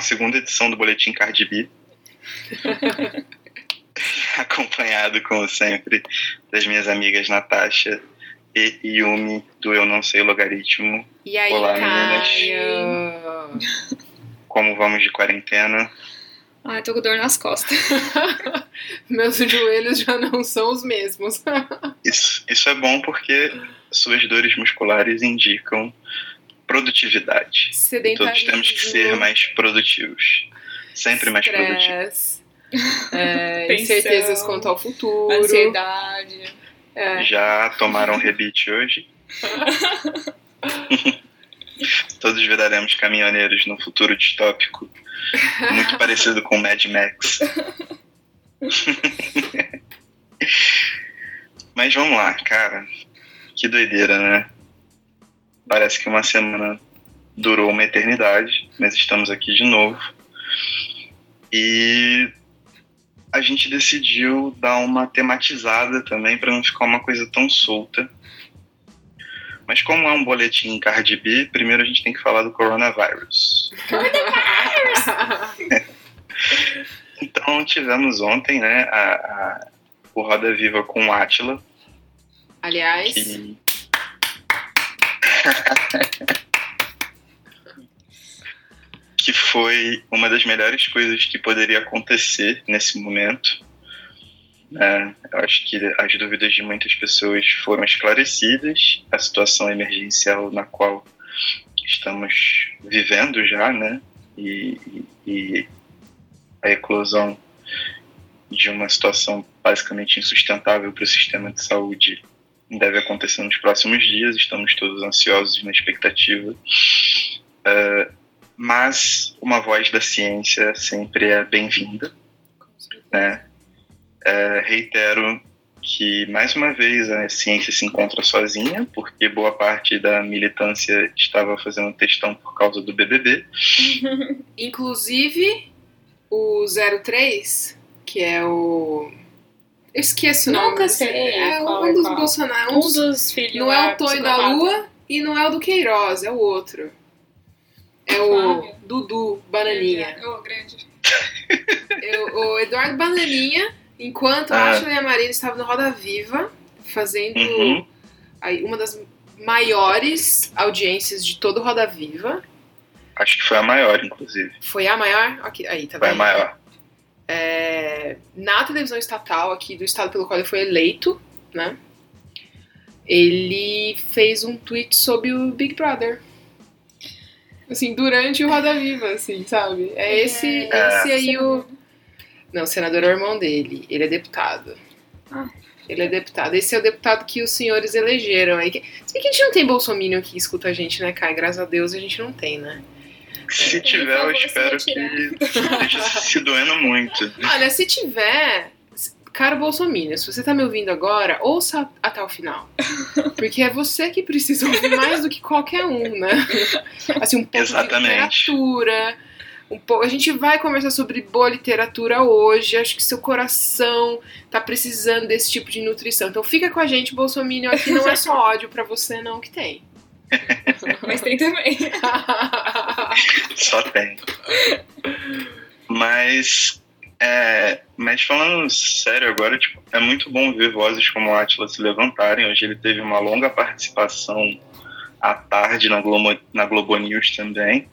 segunda edição do Boletim Cardi B. Acompanhado, como sempre, das minhas amigas Natasha e Yumi, do Eu Não Sei Logaritmo. E aí, Olá, Caio? Como vamos de quarentena? Ai, tô com dor nas costas. Meus joelhos já não são os mesmos. Isso, isso é bom porque suas dores musculares indicam produtividade. Todos temos que ser mais produtivos. Sempre mais produtivos. é, incertezas quanto ao futuro. Ansiedade. É. Já tomaram rebite hoje? Todos viraremos caminhoneiros no futuro distópico, muito parecido com Mad Max. Mas vamos lá, cara. Que doideira, né? Parece que uma semana durou uma eternidade, mas estamos aqui de novo. E a gente decidiu dar uma tematizada também para não ficar uma coisa tão solta. Mas como é um boletim Cardi B, primeiro a gente tem que falar do coronavírus. Então tivemos ontem, né, a, a- o Roda Viva com o Atila, Aliás, que que foi uma das melhores coisas que poderia acontecer nesse momento. É, eu acho que as dúvidas de muitas pessoas foram esclarecidas, a situação emergencial na qual estamos vivendo já, né? E, e- a eclosão de uma situação basicamente insustentável para o sistema de saúde deve acontecer nos próximos dias. Estamos todos ansiosos na expectativa. É, mas uma voz da ciência sempre é bem-vinda. Né? É, reitero que, mais uma vez, a ciência se encontra sozinha, porque boa parte da militância estava fazendo testão por causa do BBB. inclusive o 03, que é o. Eu esqueço o nome. Nunca sei É qual um é dos qual. Bolsonaro. Um Um dos- dos filhos. não é o Tonho da. Lua e não é o do Queiroz, é o outro. É o. Dudu Bananinha. Ô, grande. Eu- o Eduardo Bananinha, enquanto Ah. a Ashley e a Marina estavam no Roda Viva, fazendo Uhum. aí uma das maiores audiências de todo o Roda Viva. Acho que foi a maior, inclusive. Foi a maior? Aqui, aí, tá Foi a vendo? maior. É, na televisão estatal aqui do estado pelo qual ele foi eleito, né? Ele fez um tweet sobre o Big Brother. Assim, durante o Roda Viva, assim, sabe? É esse, É. esse aí o. Não, o senador é o irmão dele. Ele é deputado. Ah. Ele é deputado. Esse é o deputado que os senhores elegeram aí. que- Se bem que a gente não tem bolsominion que escuta a gente, né, Kai? Graças a Deus a gente não tem, né? Se tiver, eu espero que esteja se doendo muito. Olha, se tiver, caro Bolsonaro, se você tá me ouvindo agora, ouça até o final. Porque é você que precisa ouvir mais do que qualquer um, né? Assim, um pouco Exatamente. de literatura. Um pouco, a gente vai conversar sobre boa literatura hoje. Acho que seu coração tá precisando desse tipo de nutrição. Então fica com a gente, Bolsonaro. Aqui não é só ódio pra você, não, que tem. Mas tem também. Só tem. Mas, é, mas falando sério agora, tipo, é muito bom ver vozes como Atila se levantarem. Hoje ele teve uma longa participação à tarde na Globo, na Globo News também.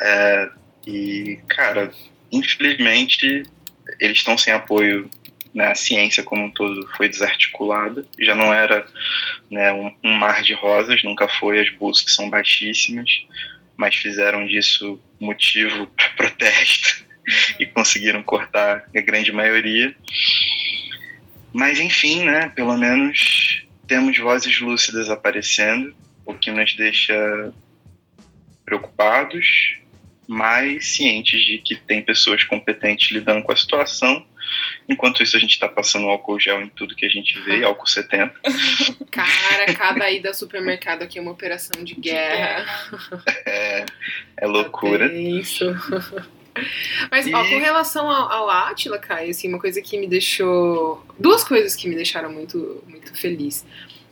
É, e, cara, infelizmente eles estão sem apoio né, a ciência como um todo foi desarticulada. Já não era né, um, um mar de rosas, nunca foi. As buscas são baixíssimas, mas fizeram disso motivo para protesto e conseguiram cortar a grande maioria. Mas enfim, né, pelo menos temos vozes lúcidas aparecendo, o que nos deixa preocupados, mas cientes de que tem pessoas competentes lidando com a situação. Enquanto isso, a gente está passando álcool gel em tudo que a gente vê, álcool 70. Cara, cada ida ao supermercado aqui é uma operação de guerra. É, é loucura. É isso. Mas, ó, com relação ao, ao Átila, Caio, assim, uma coisa que me deixou. Duas coisas que me deixaram muito, muito feliz.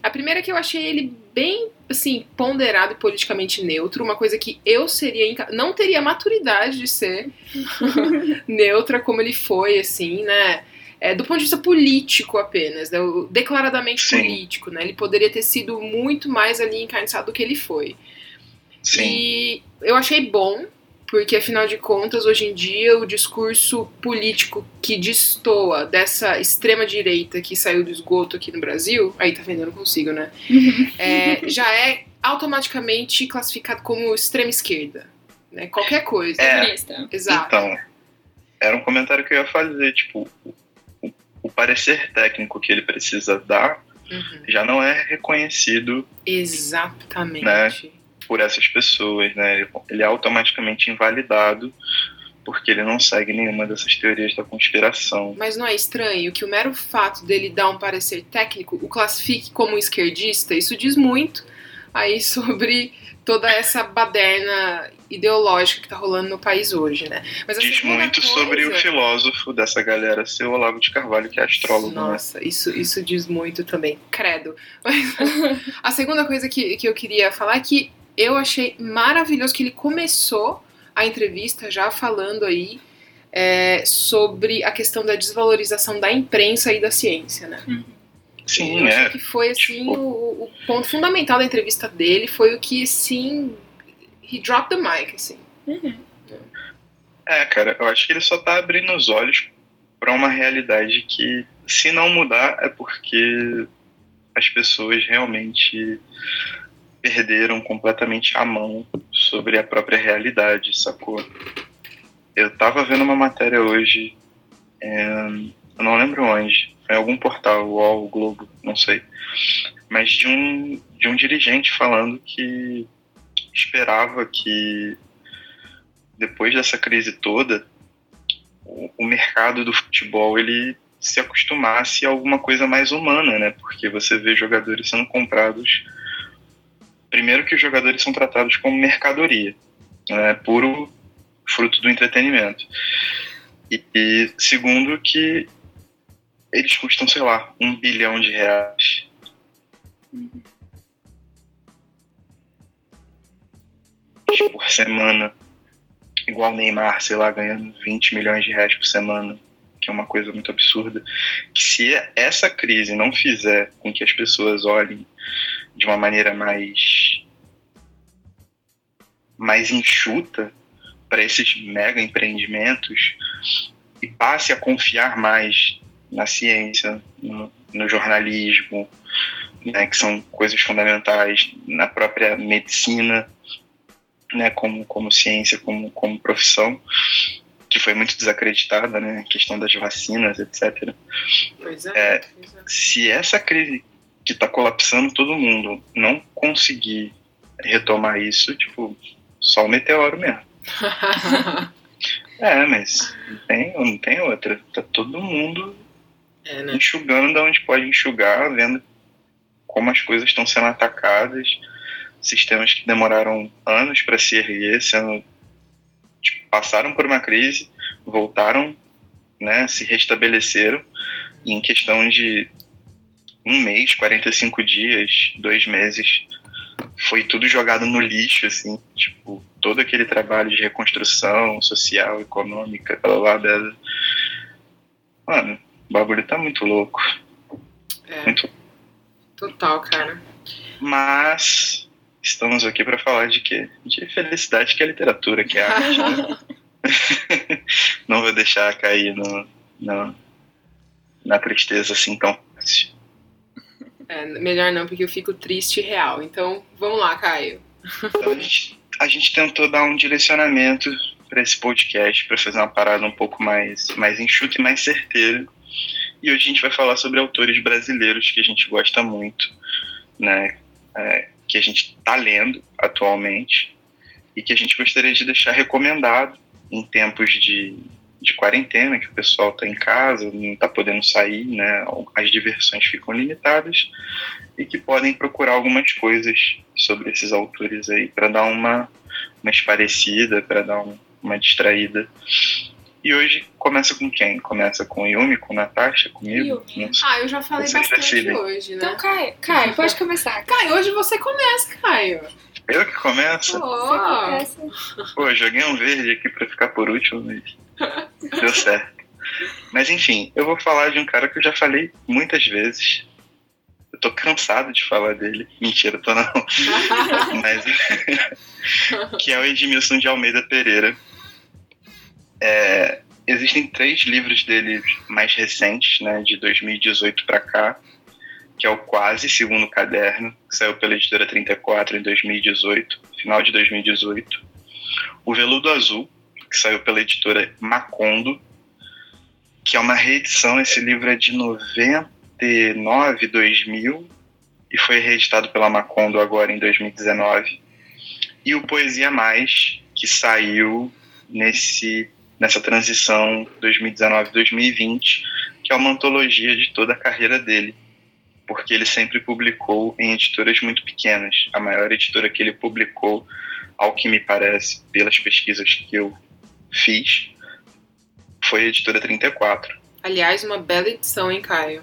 A primeira é que eu achei ele bem, assim, ponderado e politicamente neutro, uma coisa que eu seria, inca- não teria maturidade de ser neutra como ele foi, assim, né? É, do ponto de vista político apenas, né? Declaradamente Sim. político, né? Ele poderia ter sido muito mais ali encarnado do que ele foi. Sim. E eu achei bom, porque afinal de contas, hoje em dia, o discurso político que destoa dessa extrema-direita que saiu do esgoto aqui no Brasil, aí tá vendo, eu não consigo, né? É, já é automaticamente classificado como extrema-esquerda. Né? Qualquer coisa. É. Exato. Então, era um comentário que eu ia fazer, tipo, o, o- o parecer técnico que ele precisa dar Uhum. já não é reconhecido Exatamente. Né? Por essas pessoas, né? Ele- é automaticamente invalidado porque ele não segue nenhuma dessas teorias da conspiração. Mas não é estranho que o mero fato dele dar um parecer técnico o classifique como esquerdista? Isso diz muito aí sobre toda essa baderna ideológica que tá rolando no país hoje, né? Mas a Diz muito coisa- sobre o filósofo dessa galera, seu Olavo de Carvalho, que é astrólogo, né? Nossa, isso, isso diz muito também. Credo. Mas a segunda coisa que, que eu queria falar é que eu achei maravilhoso que ele começou a entrevista já falando aí é, sobre a questão da desvalorização da imprensa e da ciência, né? Sim, eu é. acho que foi assim Tipo- o, o ponto fundamental da entrevista dele foi o que sim he dropped the mic assim. Uhum. É, cara, eu acho que ele só tá abrindo os olhos pra uma realidade que, se não mudar, é porque as pessoas realmente perderam completamente a mão sobre a própria realidade, sacou? Eu tava vendo uma matéria hoje, é, eu não lembro onde, foi em algum portal, UOL, o Globo, não sei, mas de um, de um dirigente falando que esperava que depois dessa crise toda, o, o mercado do futebol ele se acostumasse a alguma coisa mais humana, né? Porque você vê jogadores sendo comprados. Primeiro que os jogadores são tratados como mercadoria, né? puro fruto do entretenimento. E, e segundo que eles custam, sei lá, um bilhão de reais. Por semana igual Neymar, sei lá, ganhando 20 milhões de reais por semana, que é uma coisa muito absurda. Que se essa crise não fizer com que as pessoas olhem de uma maneira mais mais enxuta para esses mega empreendimentos e passe a confiar mais na ciência, no, no jornalismo, né, que são coisas fundamentais, na própria medicina, né, como, como ciência, como, como profissão, que foi muito desacreditada, né, a questão das vacinas, etc. Pois é. É. pois é. Se essa crise que está colapsando todo mundo não conseguir retomar isso, tipo, só o meteoro mesmo. É, mas não tem, não tem outra. Tá todo mundo é, né? enxugando da onde pode enxugar, vendo como as coisas estão sendo atacadas, sistemas que demoraram anos para se erguer, sendo tipo, passaram por uma crise, voltaram, né, se restabeleceram e em questão de um mês, 45 dias, dois meses, foi tudo jogado no lixo, assim, tipo, todo aquele trabalho de reconstrução social, econômica, pela lá dela. Mano, o bagulho tá muito louco. É, Muito. total, cara. Mas estamos aqui para falar de quê? De felicidade, que é a literatura, que é arte. né? Não vou deixar cair no, no- na tristeza assim tão fácil. É, melhor não, porque eu fico triste e real. Então, vamos lá, Caio. Então, a, gente, a gente tentou dar um direcionamento para esse podcast, para fazer uma parada um pouco mais, mais enxuta e mais certeira. E hoje a gente vai falar sobre autores brasileiros que a gente gosta muito, né? É, que a gente está lendo atualmente e que a gente gostaria de deixar recomendado em tempos de, de quarentena, que o pessoal está em casa, não está podendo sair, né? As diversões ficam limitadas e que podem procurar algumas coisas sobre esses autores aí para dar uma, uma esparecida, para dar um- uma distraída. E hoje começa com quem? Começa com Yumi, com Natasha, comigo? Yumi. Ah, eu já falei Vocês bastante decidem. hoje, né? Então, Caio, Caio, pode começar. Caio, hoje você começa, Caio. Eu que começo? Você Oh, começa. Pô, joguei um verde aqui pra ficar por último, mas deu certo. Mas enfim, eu vou falar de um cara que eu já falei muitas vezes. Eu tô cansado de falar dele. Mentira, tô não. Mas que é o Edmilson de Almeida Pereira. É, existem três livros dele mais recentes, né, de 2018 para cá, que é o Quase Segundo Caderno, que saiu pela editora 34 em 2018, final de 2018. O Veludo Azul, que saiu pela editora Macondo, que é uma reedição. Esse livro é de 99, 2000 e foi reeditado pela Macondo agora em 2019. E o Poesia Mais, que saiu nesse nessa transição 2019-2020, que é uma antologia de toda a carreira dele, porque ele sempre publicou em editoras muito pequenas. A maior editora que ele publicou, ao que me parece, pelas pesquisas que eu fiz, foi a editora 34. Aliás, uma bela edição, hein, Caio?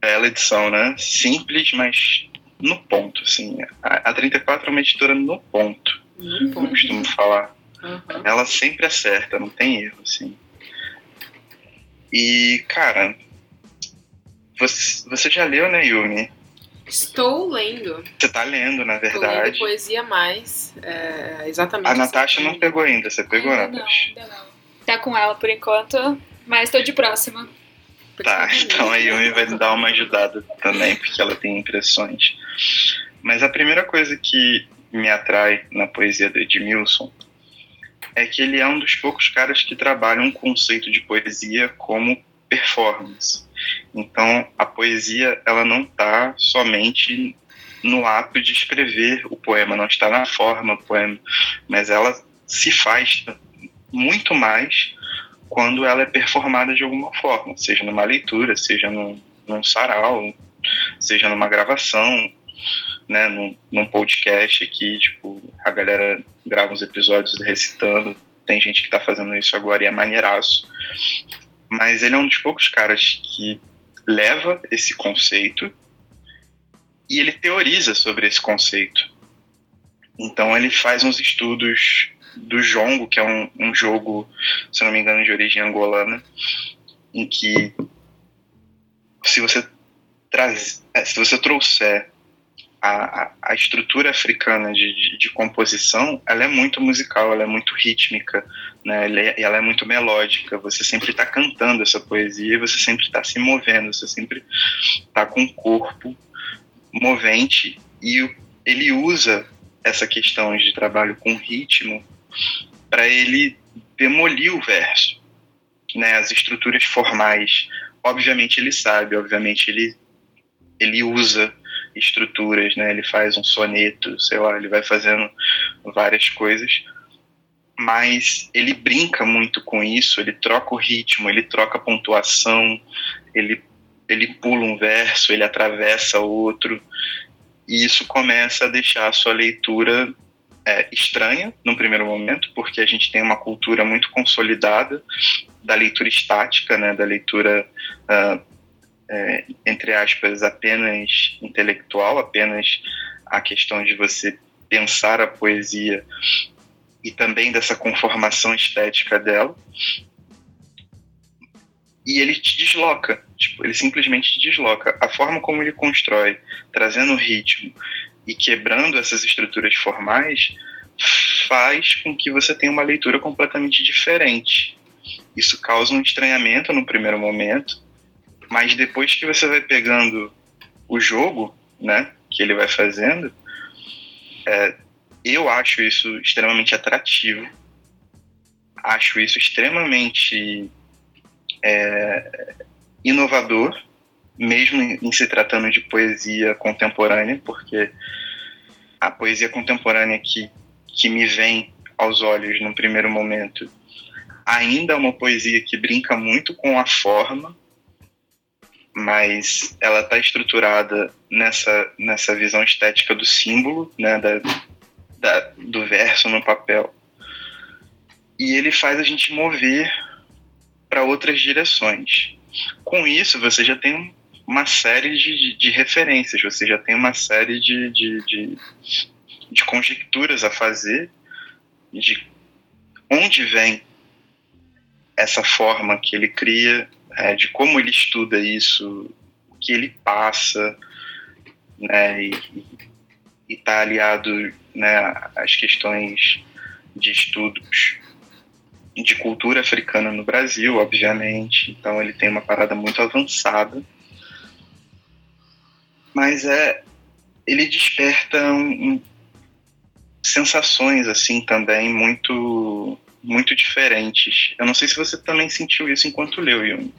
Bela edição, né? Simples, mas no ponto, assim. A, a 34 é uma editora no ponto, Muito eu costumo falar. Aham. Ela sempre acerta, não tem erro, assim. E, cara, você, você já leu, né, Yumi? Estou lendo. Você tá lendo, na Estou lendo verdade. Poesia Mais. É, exatamente. A Natasha não pegou ainda, você pegou, ainda não, Natasha? ainda não. Tá com ela por enquanto, mas tô de próxima. Tá, então a Yumi vai dar uma ajudada também, porque ela tem impressões. Mas a primeira coisa que me atrai na poesia do Edmilson é que ele é um dos poucos caras que trabalham um conceito de poesia como performance. Então, a poesia, ela não está somente no ato de escrever o poema, não está na forma do poema, mas ela se faz muito mais quando ela é performada de alguma forma, seja numa leitura, seja num, num sarau, seja numa gravação, né, num, num podcast aqui, tipo, a galera grava uns episódios recitando, tem gente que tá fazendo isso agora e é maneiraço. Mas ele é um dos poucos caras que leva esse conceito e ele teoriza sobre esse conceito. Então ele faz uns estudos do jongo, que é um, um jogo, se não me engano, de origem angolana, em que se você traz, eh, se você trouxer a, a, a estrutura africana de, de, de composição, ela é muito musical, ela é muito rítmica, né? Ela é, ela é muito melódica. Você sempre está cantando essa poesia, você sempre está se movendo, você sempre está com o corpo movente e ele usa essa questão de trabalho com ritmo para ele demolir o verso, né? As estruturas formais, obviamente ele sabe, obviamente ele ele usa estruturas, né? Ele faz um soneto, sei lá, ele vai fazendo várias coisas, mas ele brinca muito com isso, ele troca o ritmo, ele troca a pontuação, ele ele pula um verso, ele atravessa outro, e isso começa a deixar a sua leitura é, estranha no primeiro momento, porque a gente tem uma cultura muito consolidada da leitura estática, né, da leitura ah, é, entre aspas apenas intelectual, apenas a questão de você pensar a poesia e também dessa conformação estética dela. E ele te desloca, tipo, ele simplesmente te desloca. A forma como ele constrói, trazendo ritmo e quebrando essas estruturas formais, faz com que você tenha uma leitura completamente diferente. Isso causa um estranhamento no primeiro momento, mas depois que você vai pegando o jogo, né, que ele vai fazendo, é, eu acho isso extremamente atrativo. Acho isso extremamente é, inovador, mesmo em, se tratando de poesia contemporânea, porque a poesia contemporânea que, que me vem aos olhos no primeiro momento ainda é uma poesia que brinca muito com a forma, mas ela está estruturada nessa, nessa visão estética do símbolo, né, da, da, do verso no papel. E ele faz a gente mover para outras direções. Com isso, você já tem uma série de, de referências, você já tem uma série de, de, de, de conjecturas a fazer de onde vem essa forma que ele cria, é, de como ele estuda isso, o que ele passa, né, e está aliado né, às questões de estudos de cultura africana no Brasil, obviamente. Então ele tem uma parada muito avançada. Mas é ele desperta um, um, sensações assim também muito muito diferentes. Eu não sei se você também sentiu isso enquanto leu, Yumi.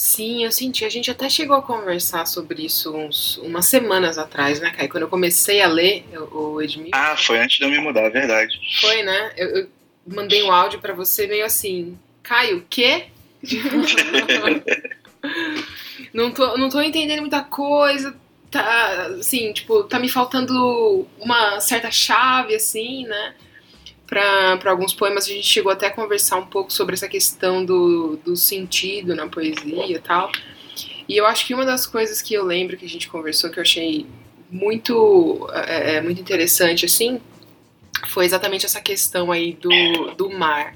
Sim, eu senti. A gente até chegou a conversar sobre isso uns, umas semanas atrás, né, Kai? Quando eu comecei a ler o Edmil. Ah, foi antes de eu me mudar, é verdade. Foi, né? Eu, eu mandei um áudio para você meio assim, Caio, o quê? não, tô, não tô entendendo muita coisa, tá, assim, tipo, tá me faltando uma certa chave, assim, né? Para alguns poemas, a gente chegou até a conversar um pouco sobre essa questão do, do sentido na poesia e tal. E eu acho que uma das coisas que eu lembro que a gente conversou, que eu achei muito, é, é muito interessante, assim, foi exatamente essa questão aí do, do mar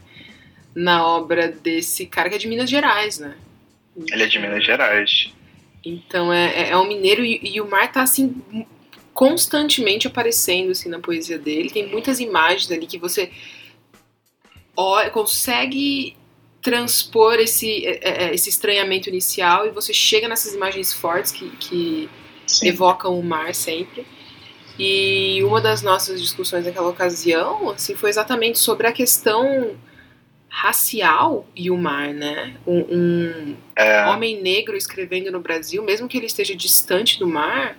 na obra desse cara que é de Minas Gerais, né? Ele é de Minas Gerais. Então é, é, é um mineiro e, e, o mar tá assim constantemente aparecendo assim na poesia dele. Tem muitas imagens ali que você ó, consegue transpor esse, é, é, é, esse estranhamento inicial e você chega nessas imagens fortes que, que evocam o mar sempre. E uma das nossas discussões naquela ocasião assim, foi exatamente sobre a questão racial e o mar, né? Um, um é. homem negro escrevendo no Brasil, mesmo que ele esteja distante do mar,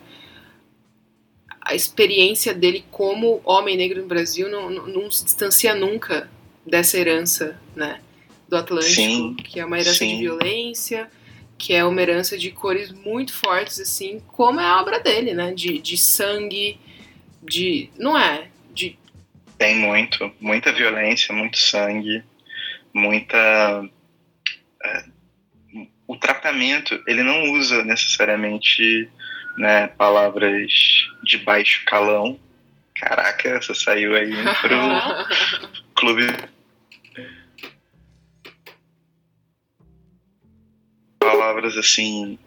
a experiência dele como homem negro no Brasil não, não, não se distancia nunca dessa herança, né? Do Atlântico, sim, que é uma herança sim. de violência, que é uma herança de cores muito fortes, assim, como é a obra dele, né? De, de sangue, de. Não é? De. Tem muito, muita violência, muito sangue, muita. É, o tratamento, ele não usa necessariamente né, palavras de baixo calão. Caraca, essa saiu aí pro clube. Palavras assim.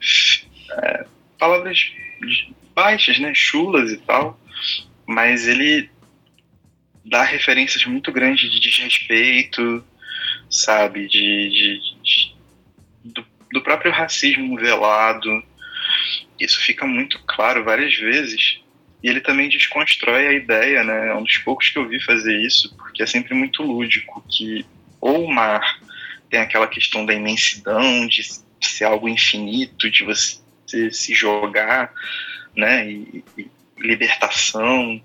É, palavras baixas, né? Chulas e tal mas ele dá referências muito grandes de desrespeito, sabe, de, de, de do, do, próprio racismo velado. Isso fica muito claro várias vezes. E ele também desconstrói a ideia, né? É um dos poucos que eu vi fazer isso, porque é sempre muito lúdico que ou o mar tem aquela questão da imensidão, de ser algo infinito, de você se jogar, né? E, e libertação,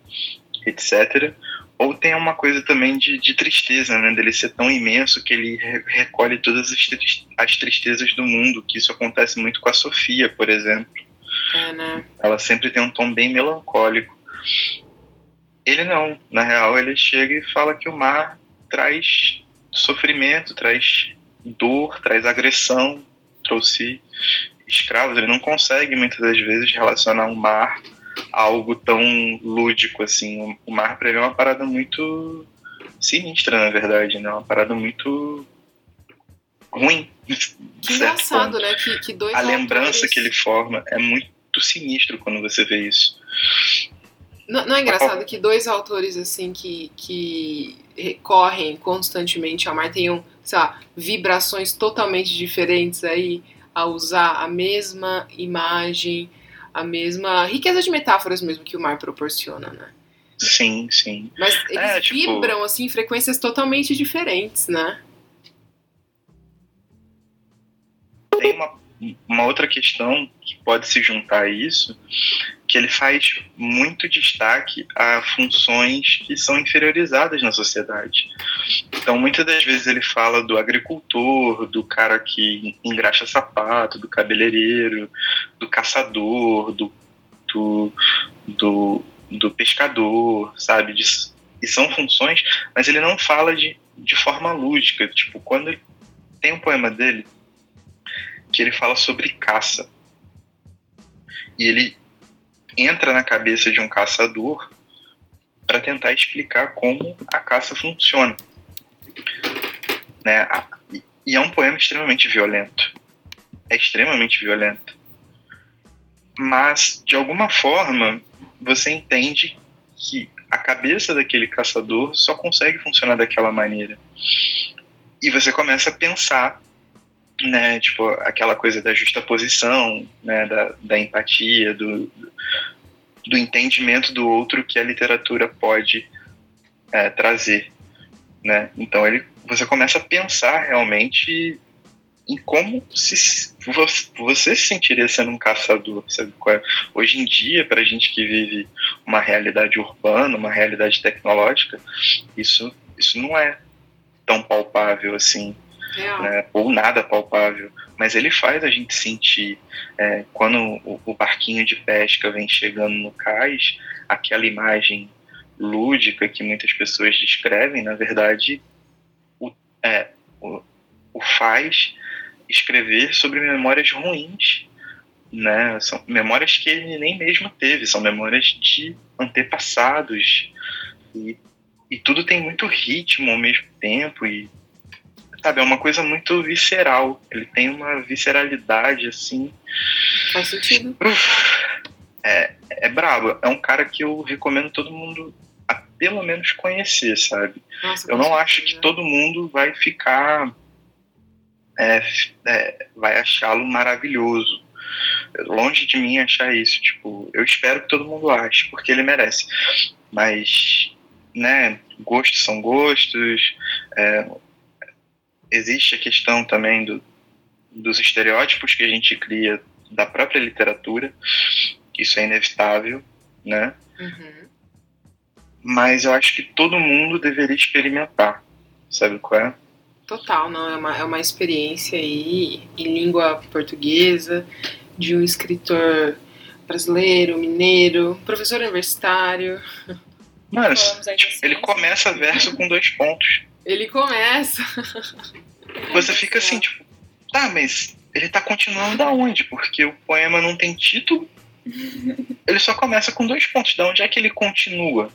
etc. Ou tem uma coisa também de, de tristeza, né? Dele ser tão imenso que ele re recolhe todas as tristezas do mundo, que isso acontece muito com a Sofia, por exemplo. É, né? Ela sempre tem um tom bem melancólico. Ele não. Na real, ele chega e fala que o mar traz sofrimento, traz dor, traz agressão, trouxe escravos. Ele não consegue muitas das vezes relacionar o mar algo tão lúdico assim. O mar pra ele é uma parada muito sinistra, na verdade, né? Uma parada muito ruim. Que engraçado, né? Que, que dois A autores... lembrança que ele forma é muito sinistro quando você vê isso. Não, não é engraçado que dois autores assim que, que recorrem constantemente ao mar tenham, sei lá, vibrações totalmente diferentes aí a usar a mesma imagem, a mesma riqueza de metáforas mesmo que o mar proporciona, né? Sim, sim. Mas eles é, tipo... vibram, assim, em frequências totalmente diferentes, né? Tem uma, uma outra questão que pode se juntar a isso, que ele faz muito destaque a funções que são inferiorizadas na sociedade. Então, muitas das vezes ele fala do agricultor, do cara que engraxa sapato, do cabeleireiro, do caçador, do, do, do, do pescador, sabe? De, e são funções, mas ele não fala de, de forma lúdica. Tipo, quando tem um poema dele que ele fala sobre caça. E ele entra na cabeça de um caçador para tentar explicar como a caça funciona. Né? E é um poema extremamente violento. É extremamente violento. Mas, de alguma forma, você entende que a cabeça daquele caçador só consegue funcionar daquela maneira. E você começa a pensar, né, tipo, aquela coisa da justaposição, né, da, da empatia, do, do entendimento do outro que a literatura pode é, trazer, né? Então ele, você começa a pensar realmente em como se, você se sentiria sendo um caçador, sabe? É? Hoje em dia, para a gente que vive uma realidade urbana, uma realidade tecnológica, isso, isso não é tão palpável assim, né? ou nada palpável. Mas ele faz a gente sentir, é, quando o, o barquinho de pesca vem chegando no cais, aquela imagem lúdica que muitas pessoas descrevem, na verdade, o, é, o, o faz escrever sobre memórias ruins, né? São memórias que ele nem mesmo teve, são memórias de antepassados e, e tudo tem muito ritmo ao mesmo tempo e sabe é uma coisa muito visceral. Ele tem uma visceralidade assim. Faz sentido. É, é brabo. É um cara que eu recomendo todo mundo a pelo menos conhecer, sabe? Nossa, eu não acho que todo mundo vai ficar é, é, vai achá-lo maravilhoso. Longe de mim achar isso, tipo, eu espero que todo mundo ache, porque ele merece. Mas, né, gostos são gostos, é, existe a questão também do, dos estereótipos que a gente cria da própria literatura, isso é inevitável, né? Uhum. Mas eu acho que todo mundo deveria experimentar, sabe qual é? Total, não, é uma, é uma experiência aí em língua portuguesa, de um escritor brasileiro, mineiro, professor universitário. Mano, ele começa verso com dois pontos. Ele começa. Você fica assim, tipo, tá, mas ele tá continuando da onde? Porque o poema não tem título. Ele só começa com dois pontos. Da onde é que ele continua?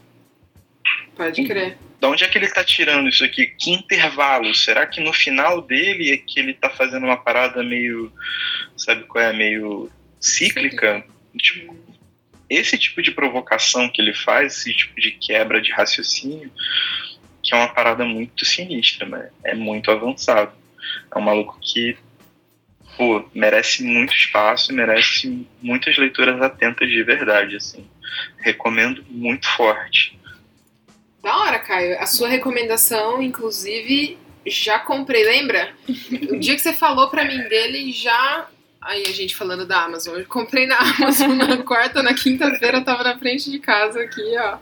Pode crer. Da onde é que ele está tirando isso aqui? Que intervalo? Será que no final dele é que ele está fazendo uma parada meio. Sabe qual é? Meio cíclica? Tipo, esse tipo de provocação que ele faz, esse tipo de quebra de raciocínio, que é uma parada muito sinistra, né? É muito avançado. É um maluco que pô, merece muito espaço, merece muitas leituras atentas de verdade, assim. Recomendo muito forte. Da hora, Caio. A sua recomendação, inclusive, já comprei, lembra? o dia que você falou pra mim dele, já. Aí a gente falando da Amazon. Eu comprei na Amazon na quarta, na quinta-feira, tava na frente de casa aqui, ó.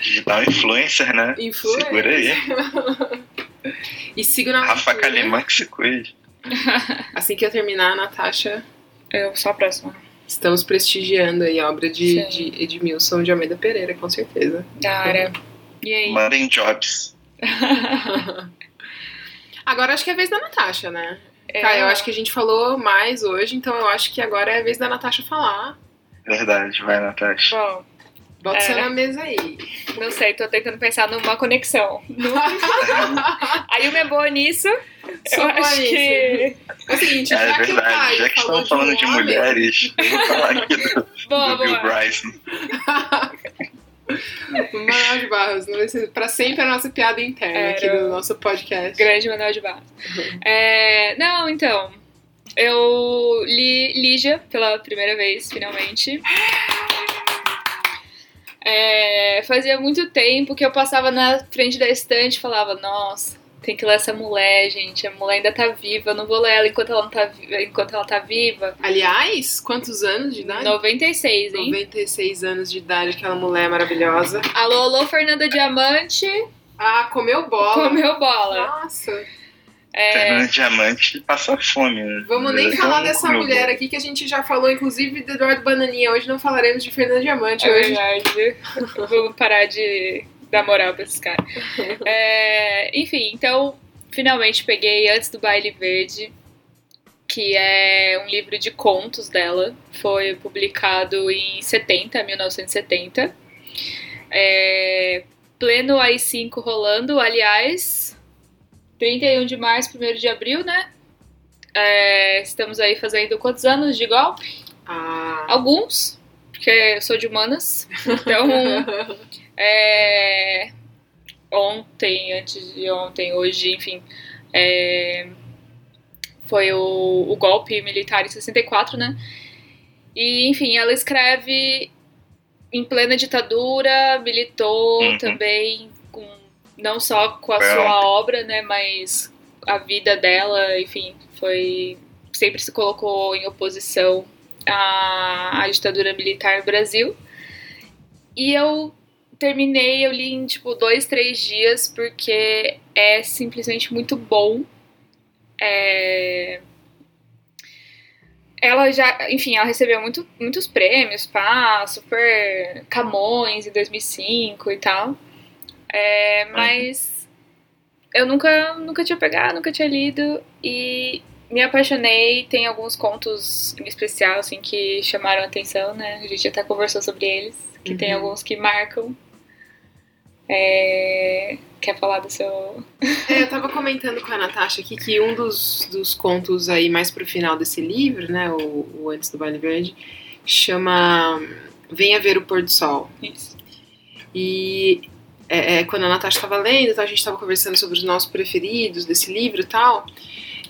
Digital influencer, né? Influencer. Segura aí. e siga na Rafa Kalimann que se cuide. Assim que eu terminar, a Natasha. Eu sou a próxima. Estamos prestigiando aí a obra de, de Edmilson de Almeida Pereira, com certeza. Cara. E aí? Mandem jobs. agora acho que é a vez da Natasha, né? É... Tá, eu acho que a gente falou mais hoje, então eu acho que agora é a vez da Natasha falar. Verdade, vai, Natasha. Bom. Bota é. você na mesa aí. Não sei, tô tentando pensar numa conexão. aí o meu boa nisso. Sou eu acho nisso. que. É o seguinte, é, já verdade, que o Caio já que estamos falando de, um de mulheres, eu vou falar aqui do, boa, do boa. Bill Bryson. Manuel de Barros, para sempre a nossa piada interna Era aqui do nosso podcast. Grande Manuel de Barros. Uhum. É, não, então, eu li Lígia pela primeira vez, finalmente. É, fazia muito tempo que eu passava na frente da estante e falava, nossa, tem que ler essa mulher, gente. A mulher ainda tá viva. Eu não vou ler ela enquanto ela, não tá, enquanto ela tá viva. Aliás, quantos anos de idade? 96, hein? 96 anos de idade, aquela mulher maravilhosa. Alô, alô, Fernanda Diamante. Ah, comeu bola. Comeu bola. Nossa. É... Fernanda Diamante passa fome, né? Vamos nem falar dessa mulher aqui que a gente já falou, inclusive, de Eduardo Bananinha. Hoje não falaremos de Fernanda Diamante é hoje. Verdade. Vamos parar de dar moral pra esses caras. É, enfim, então finalmente peguei Antes do Baile Verde, que é um livro de contos dela. Foi publicado em 70, 1970. É, pleno AI-5 rolando, aliás, 31 de março, 1 de abril, né? É, estamos aí fazendo quantos anos de golpe? Ah. Alguns, porque eu sou de humanas. Então, é, ontem, antes de ontem, hoje, enfim, é, foi o, o golpe militar em 64, né? E, enfim, ela escreve em plena ditadura, militou Uhum. também, com, não só com a sua obra, né, mas a vida dela, enfim, foi sempre se colocou em oposição à, à ditadura militar no Brasil. E eu terminei, eu li em tipo dois, três dias, porque é simplesmente muito bom. É, ela já, enfim, ela recebeu muito, muitos prêmios, pá, super Camões em 2005 e tal. É, mas eu nunca, nunca tinha pegado, nunca tinha lido e me apaixonei. Tem alguns contos em especial, assim, que chamaram a atenção, né? A gente até conversou sobre eles, que tem Uhum. alguns que marcam. É, Quer falar do seu. É, eu tava comentando com a Natasha aqui que um dos, dos contos aí mais pro final desse livro, né, o, o Antes do Baile Verde, chama Venha Ver o Pôr do Sol. Isso. E é, é, quando a Natasha estava lendo, tá, a gente estava conversando sobre os nossos preferidos desse livro e tal.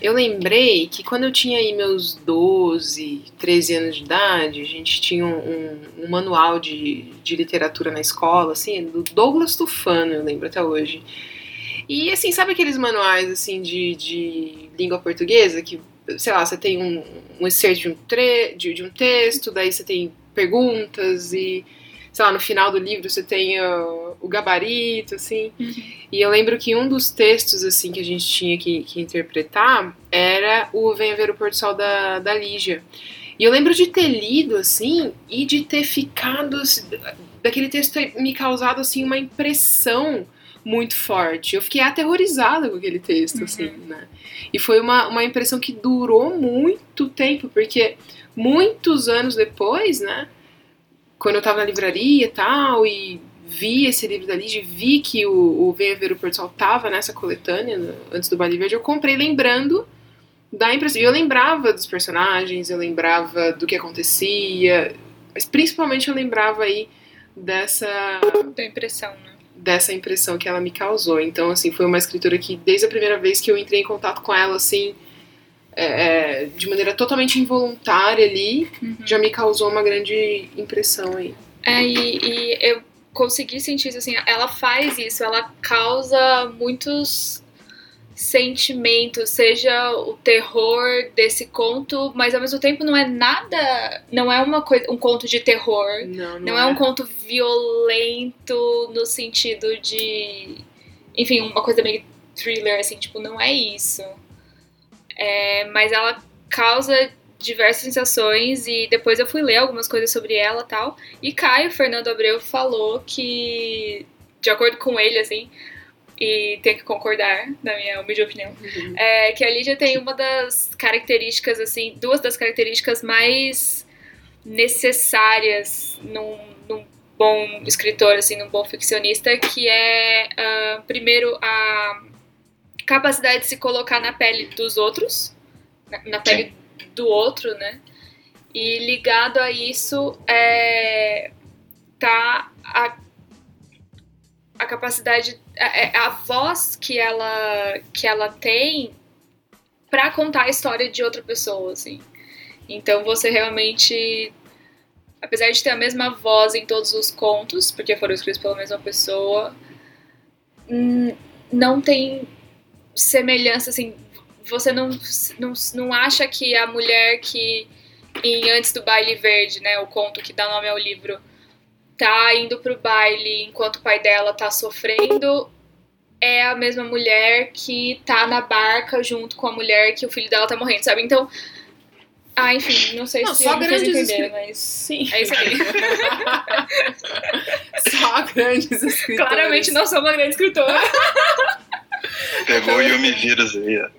Eu lembrei que quando eu tinha aí meus 12, 13 anos de idade, a gente tinha um, um- um manual de, de literatura na escola, assim, do Douglas Tufano, eu lembro até hoje. E assim, sabe aqueles manuais assim de, de língua portuguesa que, sei lá, você tem um, um excerto de um, tre de, de um texto, daí você tem perguntas e, sei lá, no final do livro você tem uh, o gabarito, assim. E eu lembro que um dos textos, assim, que a gente tinha que, que interpretar era o Venha Ver o Pôr do Sol da, da Lígia. E eu lembro de ter lido, assim, e de ter ficado, assim, daquele texto ter me causado, assim, uma impressão muito forte. Eu fiquei aterrorizada com aquele texto, assim, né? E foi uma, uma impressão que durou muito tempo, porque muitos anos depois, né? Quando eu tava na livraria e tal, e vi esse livro da Lígia, vi que o, o Venha Ver o Pôr do Sol tava nessa coletânea, no- antes do Baile Verde, eu comprei lembrando da impressão. E eu lembrava dos personagens, eu lembrava do que acontecia, mas principalmente eu lembrava aí dessa Da impressão, né? dessa impressão que ela me causou. Então, assim, foi uma escritora que, desde a primeira vez que eu entrei em contato com ela, assim, é, é, de maneira totalmente involuntária ali, já me causou uma grande impressão aí. É, e, e eu consegui sentir isso, assim, ela faz isso, ela causa muitos sentimentos, seja o terror desse conto, mas ao mesmo tempo não é nada, não é uma coisa, um conto de terror, Não, não é um conto violento no sentido de, enfim, uma coisa meio thriller, assim, tipo, não é isso. É, mas ela causa diversas sensações e depois eu fui ler algumas coisas sobre ela tal. E Caio Fernando Abreu falou que, de acordo com ele, assim, e tem que concordar, na minha humilde opinião, Uhum. é que a Lídia tem uma das características, assim, duas das características mais necessárias num, num bom escritor, assim, num bom ficcionista, que é, ah, primeiro, a capacidade de se colocar na pele dos outros, na, na pele do outro, né? E ligado a isso é, tá a, a capacidade, a, a voz que ela, que ela tem para contar a história de outra pessoa, assim. Então você realmente, apesar de ter a mesma voz em todos os contos, porque foram escritos pela mesma pessoa, hum, não tem semelhança, assim, você não, não, não acha que a mulher que em Antes do Baile Verde, né, o conto que dá nome ao livro, tá indo pro baile enquanto o pai dela tá sofrendo, é a mesma mulher que tá na barca junto com a mulher que o filho dela tá morrendo, sabe? Então, ah, enfim, não sei Não, se só grandes entender, escri- mas Sim. é isso aí. Só grandes escritores. Claramente não sou uma grande escritora. Pegou o Yumi vírus aí, ó.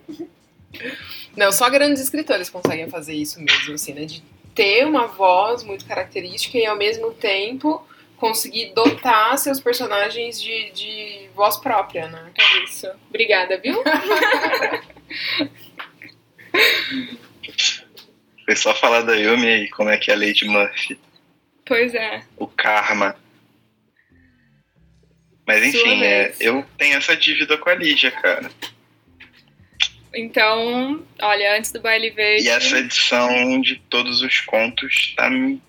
Não, só grandes escritores conseguem fazer isso mesmo, assim, né? De ter uma voz muito característica e ao mesmo tempo conseguir dotar seus personagens de, de voz própria, né? É isso. Obrigada, viu? Foi só falar da Yumi aí, como é que é a Lady Murphy. Pois é. O karma. Mas enfim, é, eu tenho essa dívida com a Lídia, cara. Então, olha, antes do baile verde. E essa edição de todos os contos tá me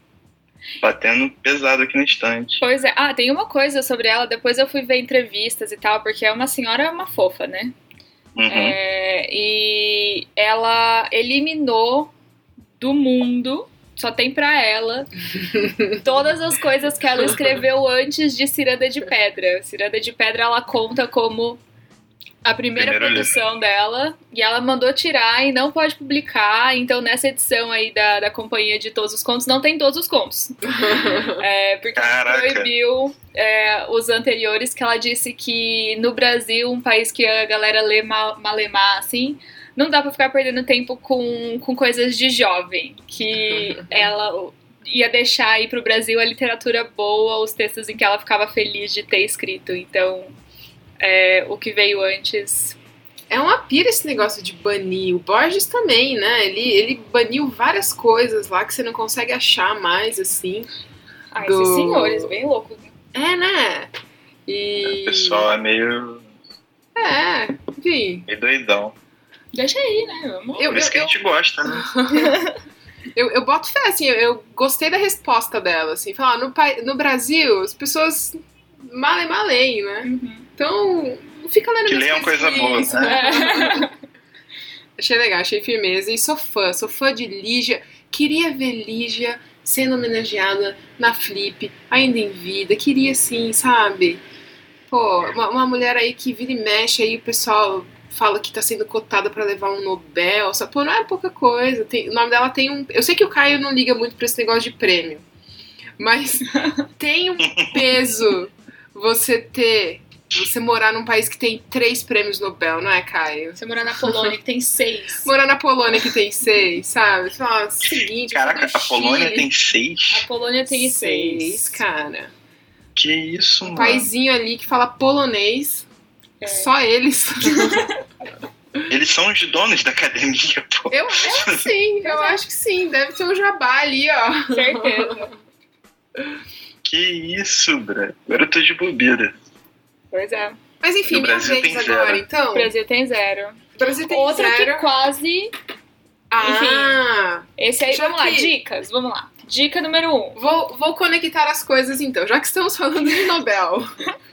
batendo pesado aqui na estante. Pois é. Ah, tem uma coisa sobre ela, depois eu fui ver entrevistas e tal, porque é uma senhora, uma fofa, né? Uhum. É, e ela eliminou do mundo, só tem pra ela, todas as coisas que ela escreveu antes de Ciranda de Pedra. Ciranda de Pedra ela conta como a primeira produção dela e ela mandou tirar e não pode publicar. Então, nessa edição aí da, da Companhia de Todos os Contos, não tem todos os contos. É, porque ela Caraca. proibiu é, os anteriores, que ela disse que no Brasil, um país que a galera lê ma- malemar, assim, não dá pra ficar perdendo tempo com, com coisas de jovem. Que ela ia deixar aí pro Brasil a literatura boa, os textos em que ela ficava feliz de ter escrito. Então, é, o que veio antes. É uma pira esse negócio de banir. O Borges também, né? Ele, ele baniu várias coisas lá que você não consegue achar mais, assim. Ah, Do- esses senhores, bem loucos. É, né? E. O pessoal é meio, É, enfim. meio doidão. Deixa aí, né? Eu- Por isso que a gente gosta, né? Eu, eu boto fé, assim, eu, eu gostei da resposta dela, assim. Falar, no, no Brasil, as pessoas malem malem, né? Uhum. Então, não fica lendo Que leiam coisa boa, coisinhas, né? Achei legal, achei firmeza. E sou fã, sou fã de Lígia. Queria ver Lígia sendo homenageada na Flip, ainda em vida. Queria sim, sabe? Pô, uma, uma mulher aí que vira e mexe aí, o pessoal fala que tá sendo cotada pra levar um Nobel. Só, pô, não é pouca coisa. Tem- o nome dela tem um. Eu sei que o Caio não liga muito pra esse negócio de prêmio. Mas tem um peso você ter. Você morar num país que tem três prêmios Nobel, não é, Caio? Você morar na Polônia, que tem seis. Morar na Polônia que tem seis, sabe? Fala, seguinte, Caraca, a Polônia tem seis? A Polônia tem seis, seis. cara. Que isso, Um mano? paizinho ali que fala polonês. É. Só eles. Eles são os donos da academia, pô. Eu acho que sim, eu acho que sim. Deve ter um jabá ali, ó. Certeza. Que isso, bro. Agora eu tô de bobeira. Pois é. Mas enfim, minha Brasil vez tem agora, zero. então. O Brasil tem zero. O Brasil tem Outra zero. que quase. Ah, Esse aí, vamos lá, que- dicas, vamos lá. Dica número um. vou, vou conectar as coisas então, já que estamos falando de Nobel.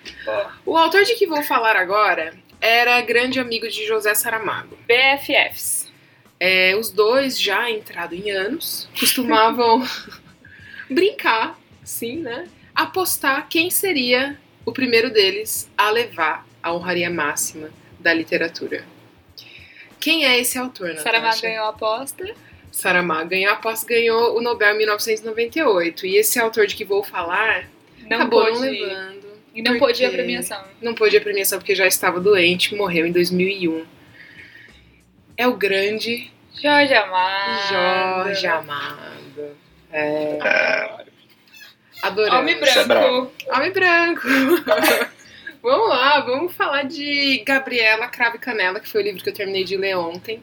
o autor de que vou falar agora era grande amigo de José Saramago. BFFs. É, os dois, já entrado em anos, costumavam brincar, sim, né? Apostar quem seria o primeiro deles a levar a honraria máxima da literatura. Quem é esse autor, Natasha? Saramago ganhou a aposta. Saramago ganhou a aposta, ganhou o Nobel em 1998. E esse autor de que vou falar Não acabou pôde. não levando. E não pôde ir a premiação. Não pôde a premiação porque já estava doente, morreu em 2001. É o grande Jorge Amado. Jorge Amado. É, Homem adoramos. Homem branco. branco. Homem branco. vamos lá, vamos falar de Gabriela Cravo e Canela, que foi o livro que eu terminei de ler ontem.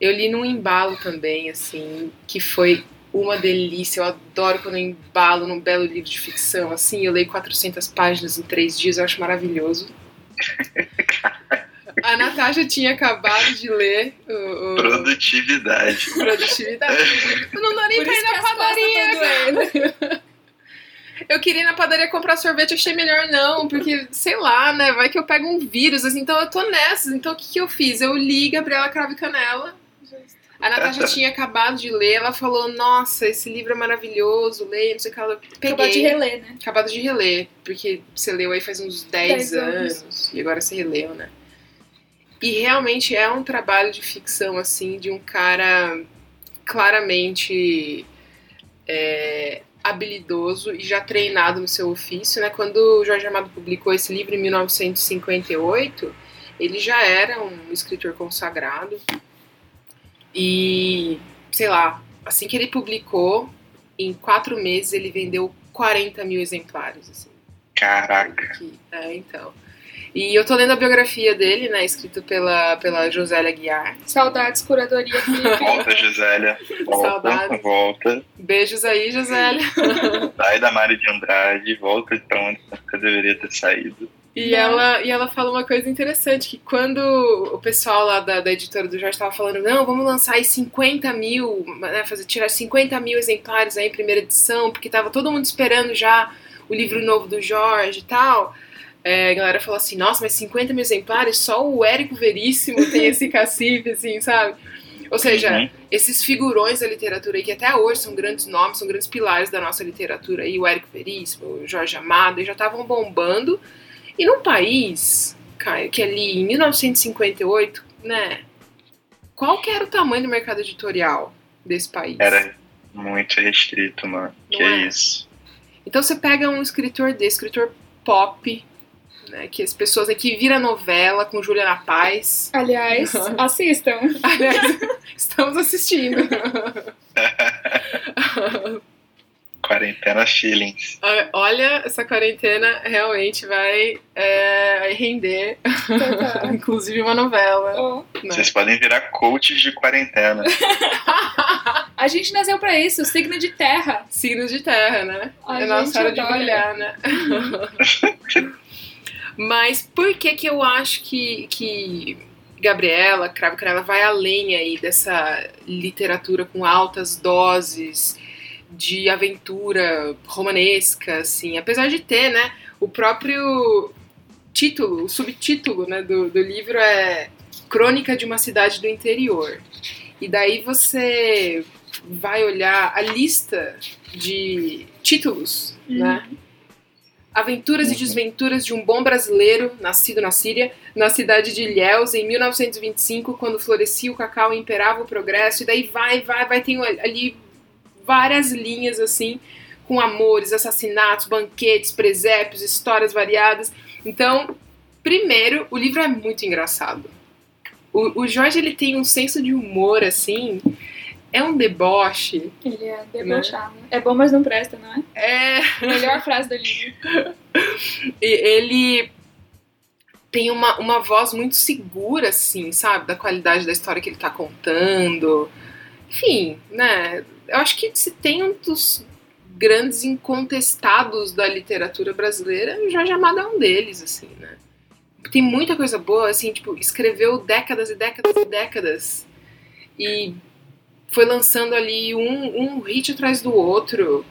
Eu li num embalo também, assim, que foi uma delícia. Eu adoro quando eu embalo num belo livro de ficção, assim. Eu leio 400 páginas em três dias, eu acho maravilhoso. A Natasha tinha acabado de ler o, o Produtividade. Produtividade. Eu não dou nem pra ir na padaria. Eu queria ir na padaria comprar sorvete, achei melhor não, porque, sei lá, né? Vai que eu pego um vírus, assim, então eu tô nessas. Então o que, que eu fiz? Eu li Gabriela Cravo e Canela. A Natasha tinha acabado de ler, ela falou: Nossa, esse livro é maravilhoso, leia, não sei o que. Ela peguei. Acabou de reler, né? Acabado de reler, porque você leu aí faz uns 10 10 anos. anos, e agora você releu, né? E realmente é um trabalho de ficção, assim, de um cara claramente é, habilidoso e já treinado no seu ofício, né? Quando o Jorge Amado publicou esse livro em 1958, ele já era um escritor consagrado e, sei lá, assim que ele publicou, em quatro meses ele vendeu 40 mil exemplares. Assim. Caraca. É, então. E eu tô lendo a biografia dele, né, escrito pela, pela Josélia Guiar. Saudades, curadoria Volta, Josélia. Volta, Saudades. volta. Beijos aí, Josélia. Sai da Mari de Andrade, volta pra onde você deveria ter saído. E Não. ela, e ela fala uma coisa interessante, que quando o pessoal lá da, da editora do Jorge tava falando, não, vamos lançar aí 50 mil, né, fazer, tirar 50 mil exemplares aí em primeira edição, porque tava todo mundo esperando já o livro novo do Jorge e tal, é, a galera falou assim, nossa, mas 50 mil exemplares, só o Érico Veríssimo tem esse cacife, assim, sabe? Ou seja, Uhum. esses figurões da literatura aí, que até hoje são grandes nomes, são grandes pilares da nossa literatura aí, o Érico Veríssimo, o Jorge Amado, já estavam bombando. E num país, Caio, que ali em 1958, né? Qual que era o tamanho do mercado editorial desse país? Era muito restrito, mano. Não que é? isso. Então você pega um escritor desse, escritor pop, né? Que as pessoas aqui vira novela com Juliana Paz. Aliás, assistam. Aliás, estamos assistindo. Quarentena feelings. Olha, essa quarentena realmente vai é, render, inclusive uma novela. Oh, né? Vocês podem virar coaches de quarentena. a gente nasceu pra isso, signo de terra. Signos de terra, né? A é nossa gente hora de adora. brilhar, né? Mas por que que eu acho que, que Gabriela, Cravo Canela, vai além aí dessa literatura com altas doses de aventura romanesca, assim? Apesar de ter, né, o próprio título, o subtítulo né, do, do livro é Crônica de uma Cidade do Interior. E daí você vai olhar a lista de títulos, né? Aventuras e Desventuras de um Bom Brasileiro, nascido na Síria, na cidade de Ilhéus, em 1925, quando florescia o cacau e imperava o progresso, e daí vai, vai, vai, tem ali várias linhas, assim, com amores, assassinatos, banquetes, presépios, histórias variadas. Então, primeiro, o livro é muito engraçado. O, o Jorge, ele tem um senso de humor, assim, é um deboche. Ele é debochado. É bom, mas não presta, não é? É... Melhor frase do livro. E ele tem uma, uma voz muito segura, assim, sabe? Da qualidade da história que ele tá contando. Enfim, né? Eu acho que se tem um dos grandes incontestados da literatura brasileira, o Jorge Amado é um deles, assim, né? Tem muita coisa boa, assim, tipo, escreveu décadas e décadas e décadas. E foi lançando ali um, um hit atrás do outro.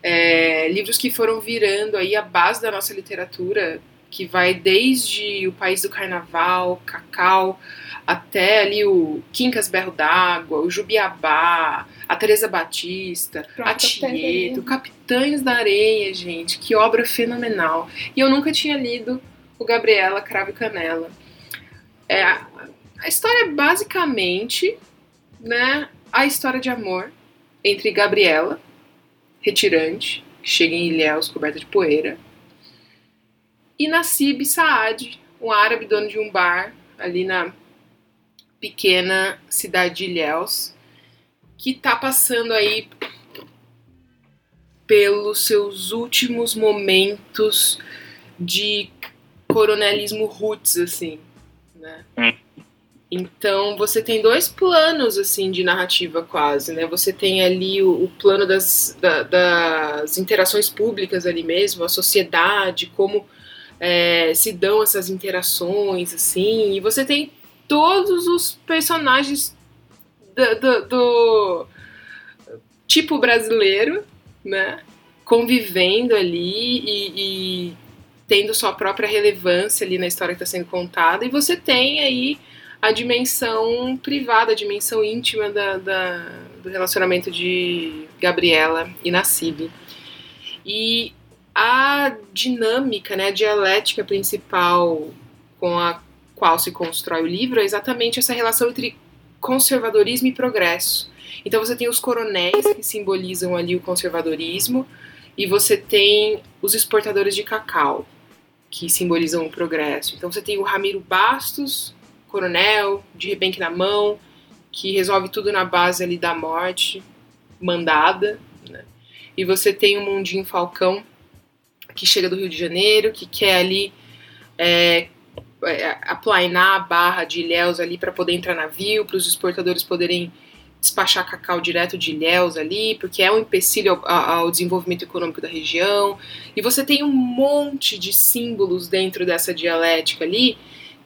É, livros que foram virando aí a base da nossa literatura, que vai desde o País do Carnaval, Cacau, até ali o Quincas Berro d'Água, o Jubiabá, a Teresa Batista, Pronto, a Tieto. Capitães da Areia, gente, que obra fenomenal. E eu nunca tinha lido o Gabriela Cravo e Canela. É, a, a história é basicamente né, a história de amor entre Gabriela, retirante, que chega em Ilhéus coberta de poeira, e Nassib Saad, um árabe dono de um bar ali na pequena cidade de Ilhéus, que tá passando aí pelos seus últimos momentos de coronelismo roots, assim, né? Hum. Então você tem dois planos assim de narrativa quase, né? Você tem ali o, o plano das, da- das interações públicas ali mesmo, a sociedade, como é, se dão essas interações, assim, e você tem todos os personagens do, do- do tipo brasileiro, né? Convivendo ali e, e tendo sua própria relevância ali na história que está sendo contada, e você tem aí a dimensão privada, a dimensão íntima da, da- do relacionamento de Gabriela e Nassib. E a dinâmica, né, a dialética principal com a qual se constrói o livro é exatamente essa relação entre conservadorismo e progresso. Então você tem os coronéis que simbolizam ali o conservadorismo e você tem os exportadores de cacau, que simbolizam o progresso. Então você tem o Ramiro Bastos, coronel, de rebenque na mão, que resolve tudo na base ali da morte, mandada. Né? E você tem o Mundinho Falcão, que chega do Rio de Janeiro, que quer ali é, é, aplainar a barra de Ilhéus ali para poder entrar navio, para os exportadores poderem despachar cacau direto de Ilhéus ali, porque é um empecilho ao, ao, desenvolvimento econômico da região. E você tem um monte de símbolos dentro dessa dialética ali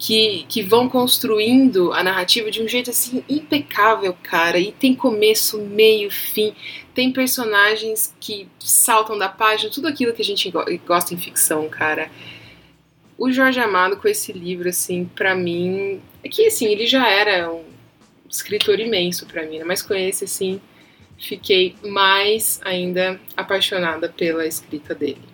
que, que vão construindo a narrativa de um jeito assim impecável, cara. E tem começo, meio, fim. Tem personagens que saltam da página, tudo aquilo que a gente gosta em ficção, cara. O Jorge Amado com esse livro, assim, para mim, é que assim, ele já era um escritor imenso para mim, né? mas com esse, assim, fiquei mais ainda apaixonada pela escrita dele.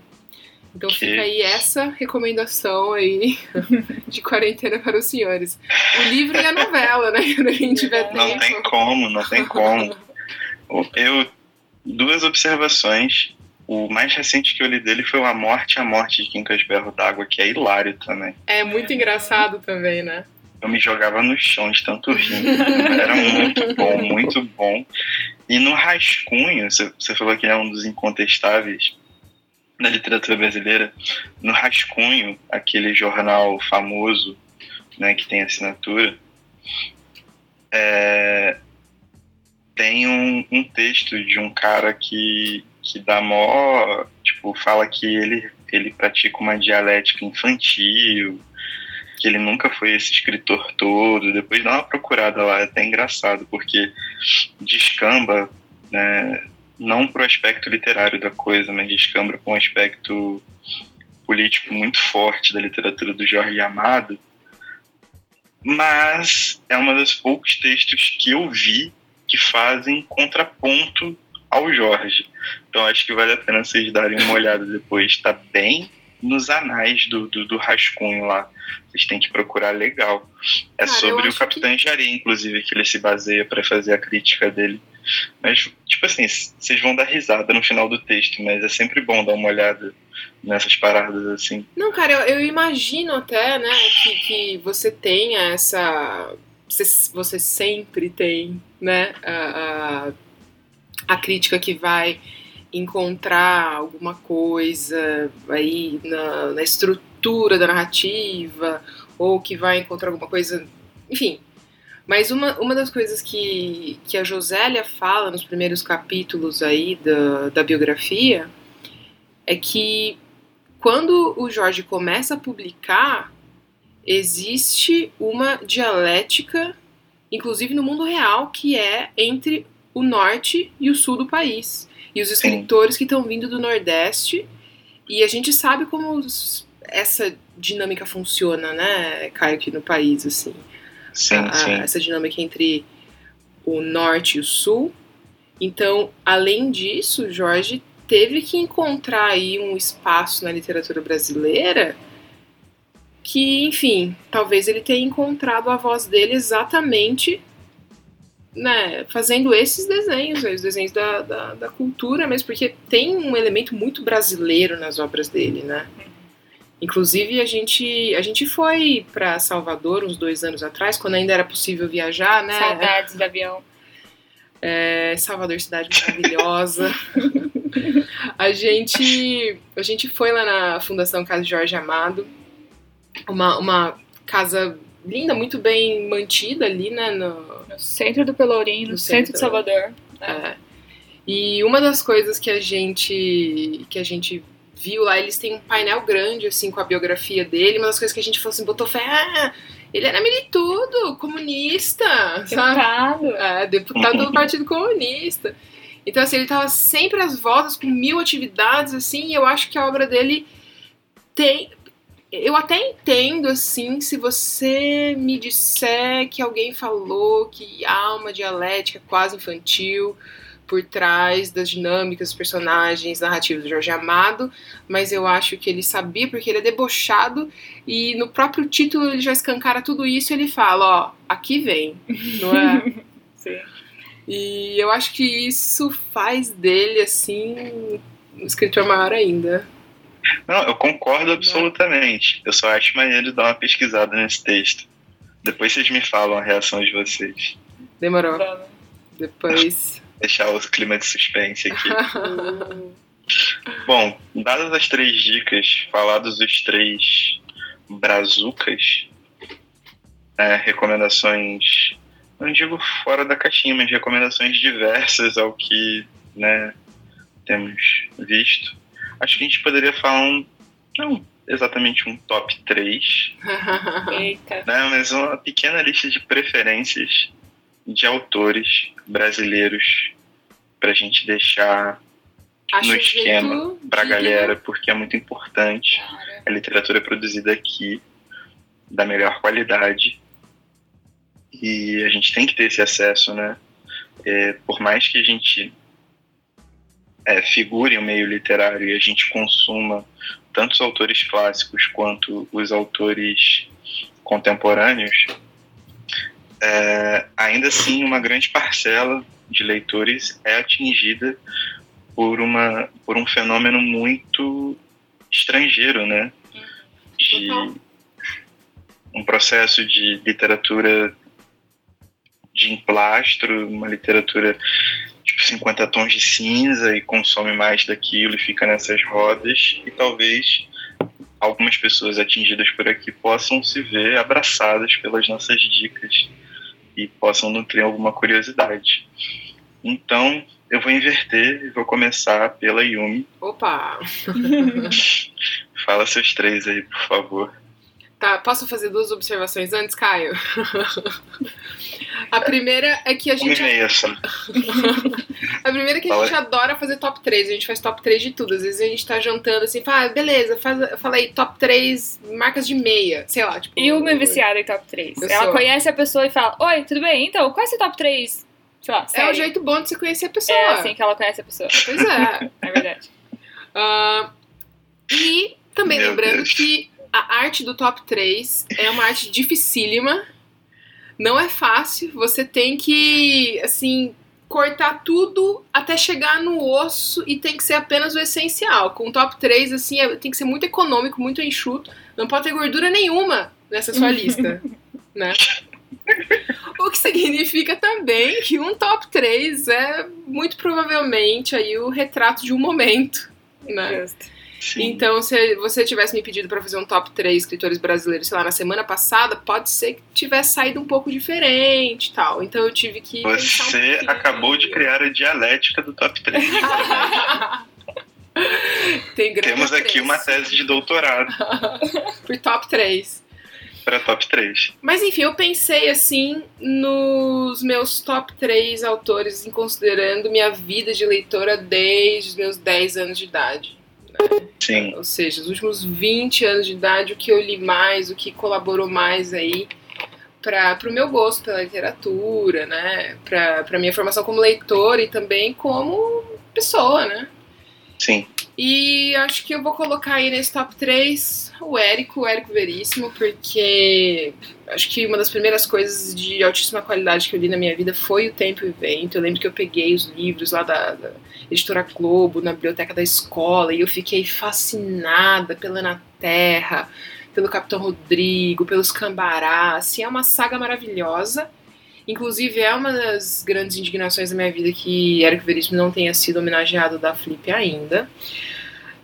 Então fica aí essa recomendação aí de quarentena para os senhores. O livro e a novela, né? Quando a gente tiver tempo. Não tem como, não tem como. Eu duas observações. O mais recente que eu li dele foi A Morte, a Morte de Quincas Berro d'Água, que é hilário também. É muito engraçado também, né? Eu me jogava no chão de tanto rir. Era muito bom, muito bom. E no Rascunho, você falou que é um dos incontestáveis na literatura brasileira, no Rascunho, aquele jornal famoso né, que tem assinatura, é, tem um, um, texto de um cara que, que dá mó. Tipo, fala que ele, ele pratica uma dialética infantil, que ele nunca foi esse escritor todo. Depois dá uma procurada lá, é até engraçado, porque descamba né, não para o aspecto literário da coisa, mas descambra com um aspecto político muito forte da literatura do Jorge Amado. Mas é uma dos poucos textos que eu vi que fazem contraponto ao Jorge. Então acho que vale a pena vocês darem uma olhada depois. Está bem nos anais do, do, do, rascunho lá. Vocês têm que procurar legal. É Cara, sobre o Capitão que... Jari, inclusive, que ele se baseia para fazer a crítica dele. Mas, tipo assim, vocês vão dar risada no final do texto, mas é sempre bom dar uma olhada nessas paradas assim. Não, cara, eu, eu imagino até, né, que, que você tenha essa. Você, você sempre tem, né, a, a, a crítica que vai encontrar alguma coisa aí na, na estrutura da narrativa, ou que vai encontrar alguma coisa. Enfim, mas uma, uma das coisas que, que a Josélia fala nos primeiros capítulos aí da, da biografia é que quando o Jorge começa a publicar, existe uma dialética, inclusive no mundo real, que é entre o norte e o sul do país. E os escritores Sim. que estão vindo do Nordeste. E a gente sabe como essa dinâmica funciona, né, Caio, aqui no país, assim sim, a, sim. essa dinâmica entre o norte e o sul. Então, além disso, Jorge teve que encontrar aí um espaço na literatura brasileira que, enfim, talvez ele tenha encontrado a voz dele exatamente né, fazendo esses desenhos, os desenhos da, da, da, cultura mesmo, porque tem um elemento muito brasileiro nas obras dele, né? Inclusive, a gente, a gente foi para Salvador uns dois anos atrás, quando ainda era possível viajar, né? Saudades do avião. É, Salvador, cidade maravilhosa. a, gente, a gente foi lá na Fundação Casa Jorge Amado, uma, uma casa linda, muito bem mantida ali, né? No, no centro do Pelourinho, no, centro, centro de Salvador. É. E uma das coisas que a gente que a gente viu lá, eles têm um painel grande, assim, com a biografia dele. Uma das coisas que a gente falou assim, botou fé, ah, ele era militudo, comunista, deputado. sabe? É, deputado do Partido Comunista. Então, assim, ele tava sempre às voltas com mil atividades, assim, e eu acho que a obra dele tem. Eu até entendo, assim, se você me disser que alguém falou que há uma dialética quase infantil por trás das dinâmicas, dos personagens, narrativos do Jorge Amado, mas eu acho que ele sabia porque ele é debochado e no próprio título ele já escancara tudo isso e ele fala, ó, aqui vem, não é? Sim. E eu acho que isso faz dele, assim, um escritor maior ainda. Não, eu concordo absolutamente. Eu só acho maneiro dar uma pesquisada nesse texto. Depois vocês me falam a reação de vocês. Demorou. Depois. Deixar o clima de suspense aqui. Bom, dadas as três dicas, falados os três brazucas, é, recomendações, não digo fora da caixinha, mas recomendações diversas ao que né, temos visto. Acho que a gente poderia falar um, não exatamente um top 3, Eita. né, mas uma pequena lista de preferências de autores brasileiros pra gente deixar Acho no esquema pra de- galera, porque é muito importante. Cara. A literatura é produzida aqui da melhor qualidade e a gente tem que ter esse acesso, né? É, por mais que a gente é, figure o meio literário e a gente consuma tanto os autores clássicos quanto os autores contemporâneos, é, ainda assim uma grande parcela de leitores é atingida por uma por um fenômeno muito estrangeiro, né? De um processo de literatura de emplastro, uma literatura tipo 50 tons de cinza e consome mais daquilo e fica nessas rodas e talvez algumas pessoas atingidas por aqui possam se ver abraçadas pelas nossas dicas e possam nutrir alguma curiosidade. Então, eu vou inverter e vou começar pela Yumi. Opa! Fala seus três aí, por favor. Tá, posso fazer duas observações antes, Caio? A primeira é que a gente. A primeira é que a gente adora fazer top 3, a gente faz top 3 de tudo. Às vezes a gente tá jantando assim, fala, ah, beleza, faz, fala aí top 3 marcas de meia, sei lá, tipo. E uma é viciada em top 3. Eu Ela sou. conhece a pessoa e fala: Oi, tudo bem? Então, qual é seu top 3? Sei lá, É o jeito bom de você conhecer a pessoa. É assim que ela conhece a pessoa. Pois é. É verdade. Ah, e também Meu lembrando Deus. que a arte do top 3 é uma arte dificílima. Não é fácil. Você tem que, assim, cortar tudo até chegar no osso e tem que ser apenas o essencial. Com o top 3, assim, é- tem que ser muito econômico, muito enxuto. Não pode ter gordura nenhuma nessa sua lista, né? O que significa também que um top 3 é muito provavelmente aí o retrato de um momento, né? Sim. Então, se você tivesse me pedido pra fazer um top 3 escritores brasileiros, sei lá, na semana passada, pode ser que tivesse saído um pouco diferente e tal. Então eu tive que. um Você pouquinho. acabou de criar a dialética do top 3. Tem grande Temos aqui apreço uma tese de doutorado Por top 3. para top 3. Mas enfim, eu pensei assim nos meus top 3 autores, em considerando minha vida de leitora desde os meus 10 anos de idade. Sim, Ou seja, os últimos 20 anos de idade, o que eu li mais, o que colaborou mais aí para o meu gosto pela literatura, né? Para minha formação como leitor e também como pessoa, né? sim. E acho que eu vou colocar aí nesse top 3 o Érico, o Érico Veríssimo, porque acho que uma das primeiras coisas de altíssima qualidade que eu li na minha vida foi o Tempo e Vento. Eu lembro que eu peguei os livros lá da, da editora Globo, na biblioteca da escola, e eu fiquei fascinada pela Na Terra, pelo Capitão Rodrigo, pelos Cambará. Assim, é uma saga maravilhosa. Inclusive, é uma das grandes indignações da minha vida que Érico Veríssimo não tenha sido homenageado da Flip ainda.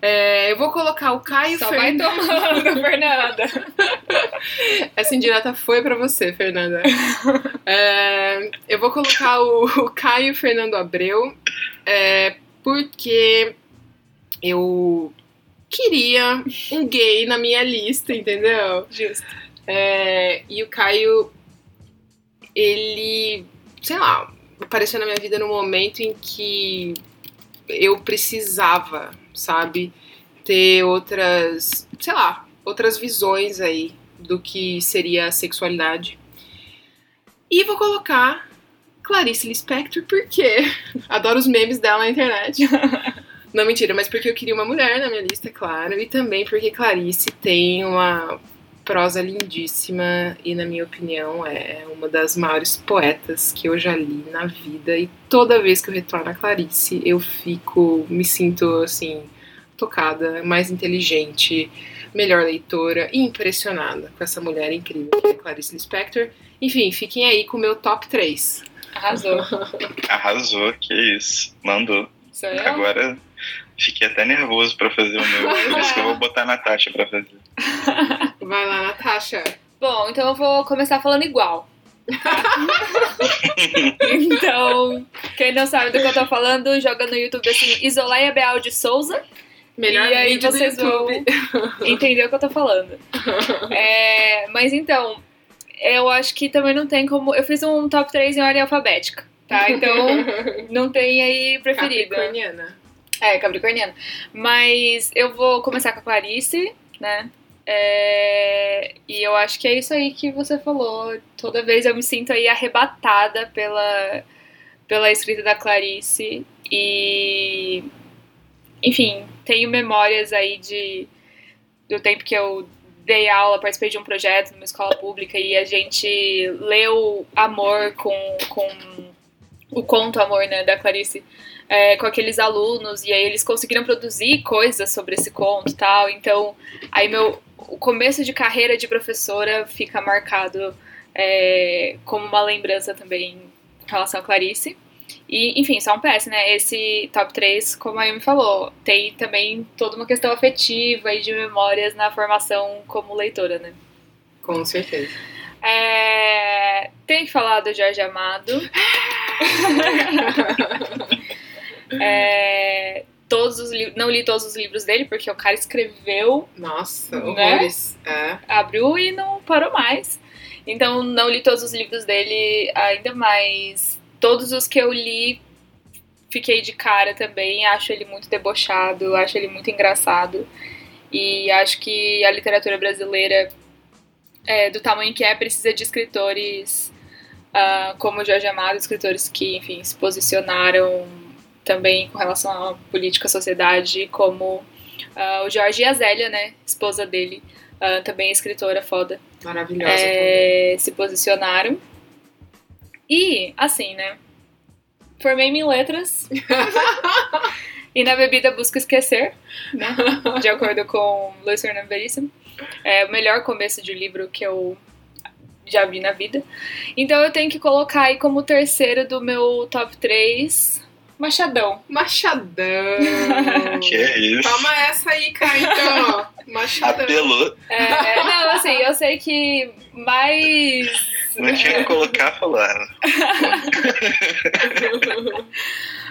É, eu vou colocar o Caio Só vai Fernando. tomando, Fernanda. Essa indireta foi pra você, Fernanda. É, eu vou colocar o, o Caio Fernando Abreu, é, porque eu queria um gay na minha lista, entendeu? Justo. É, e o Caio, ele, sei lá, apareceu na minha vida no momento em que eu precisava, sabe, ter outras, sei lá, outras visões aí do que seria a sexualidade. E vou colocar Clarice Lispector porque adoro os memes dela na internet. Não, mentira, mas porque eu queria uma mulher na minha lista, claro, e também porque Clarice tem uma prosa lindíssima e, na minha opinião, é uma das maiores poetas que eu já li na vida. E toda vez que eu retorno a Clarice, eu fico, me sinto assim, tocada, mais inteligente, melhor leitora e impressionada com essa mulher incrível que é Clarice Lispector. Enfim, fiquem aí com o meu top 3. Arrasou. Arrasou, que isso. Mandou. Agora fiquei até nervoso pra fazer o meu. Por isso que eu vou botar a Natasha pra fazer. Vai lá, Natasha. Bom, então eu vou começar falando igual. então, quem não sabe do que eu tô falando, joga no YouTube assim, Isoleia Beal de Souza. Melhor e aí vocês vão entender o que eu tô falando. É, mas então, eu acho que também não tem como. Eu fiz um top 3 em ordem alfabética, tá? Então, não tem aí preferido. Capricorniana. É, Capricorniana. Mas eu vou começar com a Clarice, né? É, e eu acho que é isso aí que você falou. Toda vez eu me sinto aí arrebatada pela, pela escrita da Clarice. E. Enfim, tenho memórias aí de do tempo que eu dei aula, participei de um projeto numa escola pública e a gente leu Amor com, com o conto Amor, né, da Clarice é, com aqueles alunos, e aí eles conseguiram produzir coisas sobre esse conto e tal. Então, aí meu o começo de carreira de professora fica marcado é, como uma lembrança também em relação a Clarice. E, enfim, só um PS, né? Esse top 3, como a Yumi falou, tem também toda uma questão afetiva e de memórias na formação como leitora, né? Com certeza. É, tem que falar do Jorge Amado. É, todos os livros, não li todos os livros dele, porque o cara escreveu, Nossa, Né? horrores. É. abriu e não parou mais. Então não li todos os livros dele ainda mais. Todos os que eu li fiquei de cara também. Acho ele muito debochado, acho ele muito engraçado. E acho que a literatura brasileira, é, do tamanho que é, precisa de escritores ah, como o Jorge Amado, escritores que, enfim, se posicionaram também com relação à política, à sociedade, como ah, o Jorge e a Zélia, né, esposa dele, ah, também escritora foda, Maravilhosa é, se posicionaram. E, assim, né, formei-me em letras e na bebida busco esquecer, né, de acordo com Luiz Fernando Veríssimo. É o melhor começo de livro que eu já vi na vida. Então eu tenho que colocar aí como terceiro do meu top 3, Machadão. Machadão. Que é isso? Toma essa aí, Caio. Machadão. Apelou. É, é, não, assim, eu sei que mais. Não tinha que colocar falar.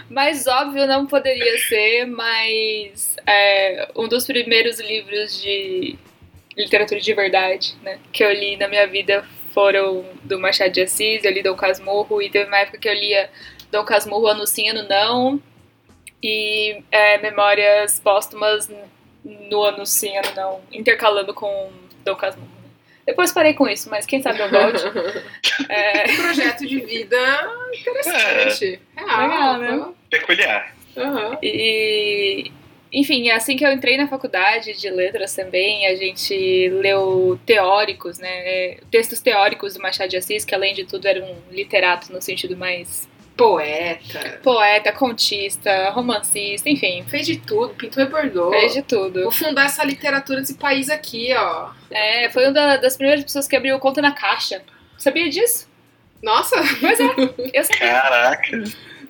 Mais óbvio não poderia ser, mas é, um dos primeiros livros de literatura de verdade né, que eu li na minha vida foram do Machado de Assis, eu li Dom Casmurro, e teve uma época que eu lia Dom Casmurro ano sim, ano não, e é, Memórias Póstumas no ano sim, ano não, intercalando com Dom Casmurro. né. Depois parei com isso, mas quem sabe eu volte. É, Um projeto de vida interessante. Real. Legal, né? Peculiar. Aham. E, enfim, assim que eu entrei na faculdade de letras também, a gente leu teóricos, né? Textos teóricos do Machado de Assis, que além de tudo era um literato no sentido mais Poeta. poeta, contista, romancista, enfim, Fez de tudo, pintou e bordou. fez de tudo. Vou fundar essa literatura desse país aqui, ó. É, foi uma da- das primeiras pessoas que abriu conta na caixa. Sabia disso? Nossa, Pois é, eu sabia. Caraca.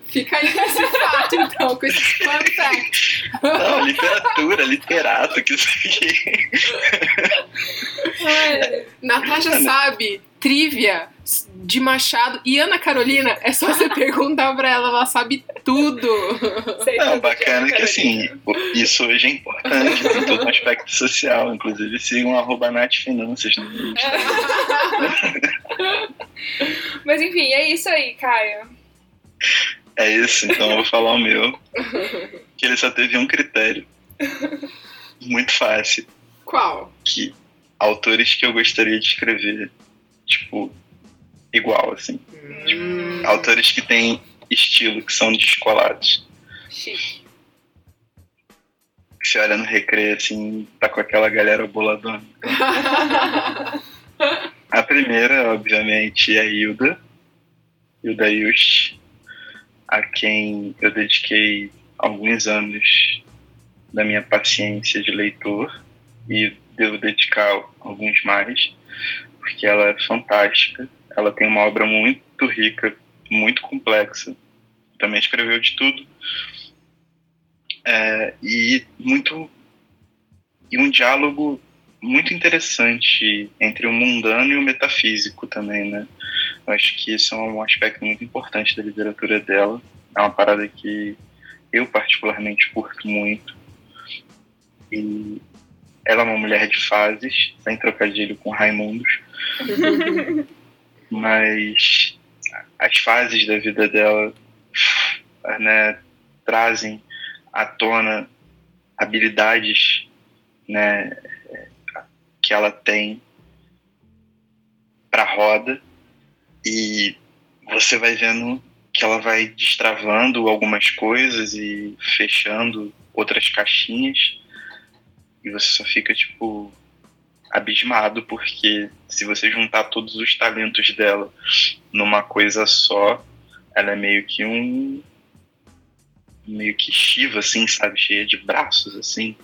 fica aí com esse fato, então, com esse fun fact. Não, literatura, literato, que isso aqui. Natasha sabe, trivia de Machado e Ana Carolina, é só você perguntar pra ela, ela sabe tudo. Sei Não, bacana que assim, o- isso hoje é importante, tem todo um aspecto social. Inclusive, sigam arroba Nath Finanças no Insta. Mas enfim, é isso aí, Caio. É isso, então eu vou falar o meu. Que ele só teve um critério. Muito fácil. Qual? Que autores que eu gostaria de escrever, tipo, igual, assim. Hum, Autores que têm estilo, que são descolados. Chique. Que você olha no recreio, assim, tá com aquela galera boladona. A primeira, obviamente, é a Hilda. Hilda Just, a quem eu dediquei alguns anos da minha paciência de leitor e devo dedicar alguns mais, porque ela é fantástica. Ela tem uma obra muito rica, muito complexa. Também escreveu de tudo. É, e muito e um diálogo muito interessante entre o mundano e o metafísico também, né? Eu acho que isso é um aspecto muito importante da literatura dela. É uma parada que eu particularmente curto muito. E ela é uma mulher de fases, sem trocadilho com Raimundos. Mas as fases da vida dela né, trazem à tona habilidades né, que ela tem para roda e você vai vendo que ela vai destravando algumas coisas e fechando outras caixinhas e você só fica tipo abismado porque se você juntar todos os talentos dela numa coisa só, ela é meio que um meio que Shiva assim, sabe, cheia de braços assim.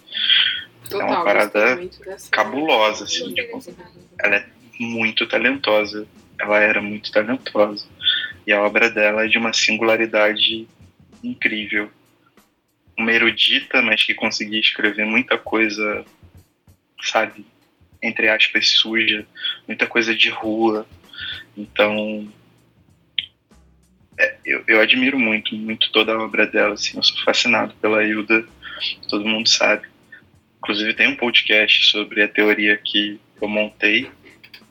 Total, é uma parada cabulosa assim, tipo, ela é muito talentosa. Ela era muito talentosa. E a obra dela é de uma singularidade incrível uma erudita, mas que conseguia escrever muita coisa, sabe, entre aspas, suja, muita coisa de rua. Então, é, eu, eu admiro muito, muito toda a obra dela, assim, eu sou fascinado pela Hilda, todo mundo sabe. Inclusive tem um podcast sobre a teoria que eu montei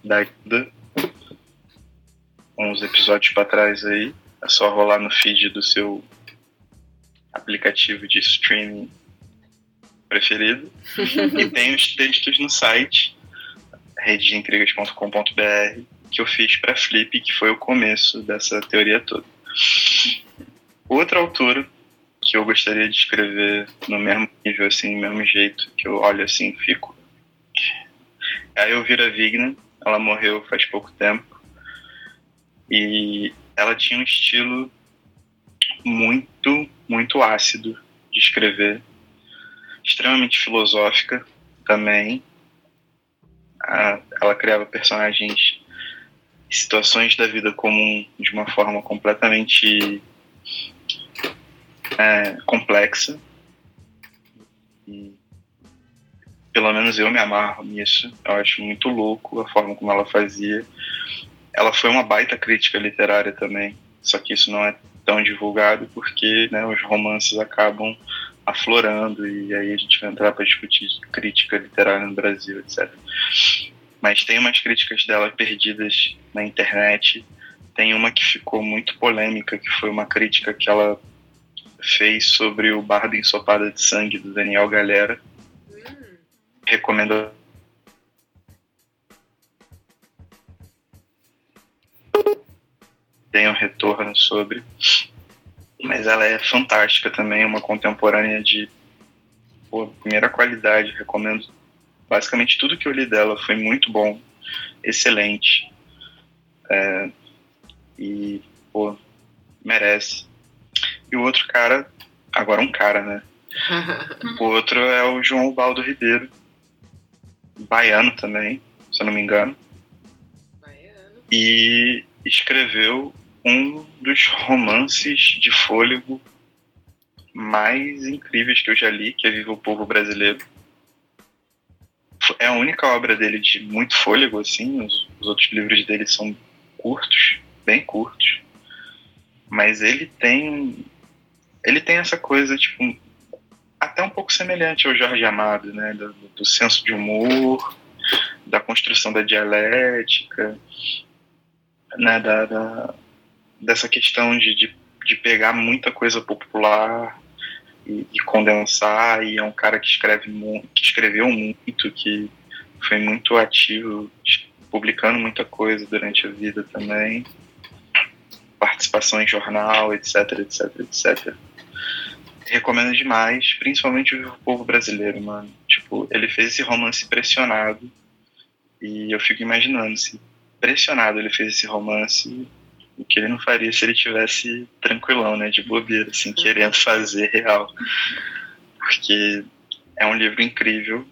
da Hilda, uns episódios para trás aí, é só rolar no feed do seu aplicativo de streaming preferido. e tem os textos no site redeintrigas.com.br que eu fiz para Flip, que foi o começo dessa teoria toda. Outra autora que eu gostaria de escrever no mesmo nível, assim, no mesmo jeito, que eu olho assim fico. É a Elvira Vigna, ela morreu faz pouco tempo. E ela tinha um estilo muito, muito ácido de escrever, extremamente filosófica também. ela criava personagens e situações da vida comum de uma forma completamente é, complexa. E, pelo menos eu me amarro nisso. Eu acho muito louco a forma como ela fazia. Ela foi uma baita crítica literária também, só que isso não é tão divulgado porque né, os romances acabam aflorando e aí a gente vai entrar para discutir crítica literária no Brasil, etc. Mas tem umas críticas dela perdidas na internet. Tem uma que ficou muito polêmica, que foi uma crítica que ela fez sobre o Bardo Ensopada de Sangue do Daniel Galera. Hum. Recomendo um retorno sobre. Mas ela é fantástica também, uma contemporânea de pô, primeira qualidade. Recomendo basicamente tudo que eu li dela foi muito bom, excelente. É, e, pô, merece. E o outro cara, agora um cara, né? o outro é o João Baldo Ribeiro, baiano também, se eu não me engano. Baiano. E escreveu um dos romances de fôlego mais incríveis que eu já li, que é Viva o Povo Brasileiro. É a única obra dele de muito fôlego, assim. Os, os outros livros dele são curtos, bem curtos. Mas ele tem. Ele tem essa coisa, tipo, até um pouco semelhante ao Jorge Amado, né? Do, do senso de humor, da construção da dialética, né? Da, da, dessa questão de, de, de pegar muita coisa popular e, e, condensar, e é um cara que escreve que escreveu muito, que foi muito ativo, publicando muita coisa durante a vida também, participação em jornal, etc, etc, etc. Recomendo demais, principalmente o povo brasileiro, mano. Tipo, ele fez esse romance pressionado e eu fico imaginando se pressionado ele fez esse romance o que ele não faria se ele tivesse tranquilão, né, de bobeira, assim, querendo fazer real. Porque É um livro incrível.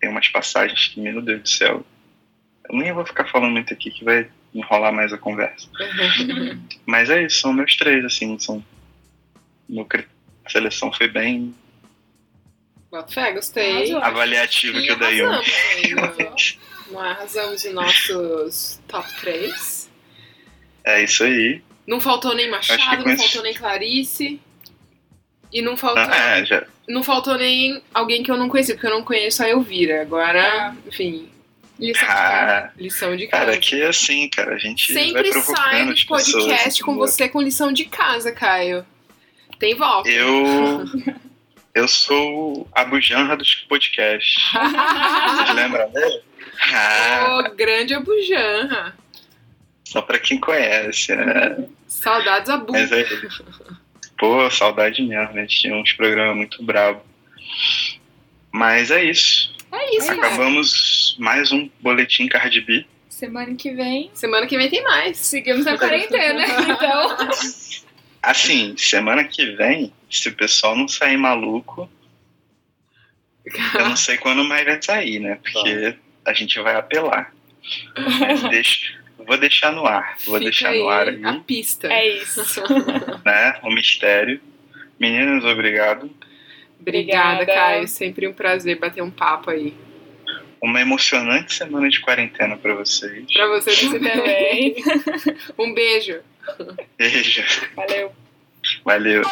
Tem umas passagens que, meu Deus do céu. Eu nem vou ficar falando muito aqui que vai enrolar mais a conversa. Mas é isso, são meus três, assim, são. Meu cri- a seleção foi bem Bota fé, gostei. Arrasou. avaliativa que eu dei um. Não arrasamos em nossos top 3. É isso aí. Não faltou nem Machado, não faltou nem Clarice. E não faltou, Ah, é, não faltou nem alguém que eu não conhecia, porque eu não conheço a Elvira. Agora, Ah. enfim, Lição de casa. ah, lição de casa. cara, que é assim, cara. A gente vai Sempre sai as dos pessoas. podcast com você com lição de casa, Caio. Tem volta. Eu. Eu sou a bujanra dos podcasts. Vocês lembram dele? Ah, Ô, grande Abujanra. Só pra quem conhece, né? Saudades Abu. Mas é. Pô, saudade mesmo, né? Tinha uns programas muito bravos. Mas é isso. É isso, cara. Acabamos mais um boletim Cardi B. Semana que vem, Semana que vem tem mais. seguimos na quarentena, então. Assim, semana que vem, se o pessoal não sair maluco, eu não sei quando mais vai sair, né? Porque a gente vai apelar. Mas deixa, vou deixar no ar. Vou Fica deixar no ar aí a pista. É isso. né? O mistério. Meninas, obrigado. Obrigada, Obrigada. Caio. Sempre um prazer bater um papo aí. Uma emocionante semana de quarentena pra vocês. Pra você Você também. também. Um beijo. Beijo. Valeu. Valeu.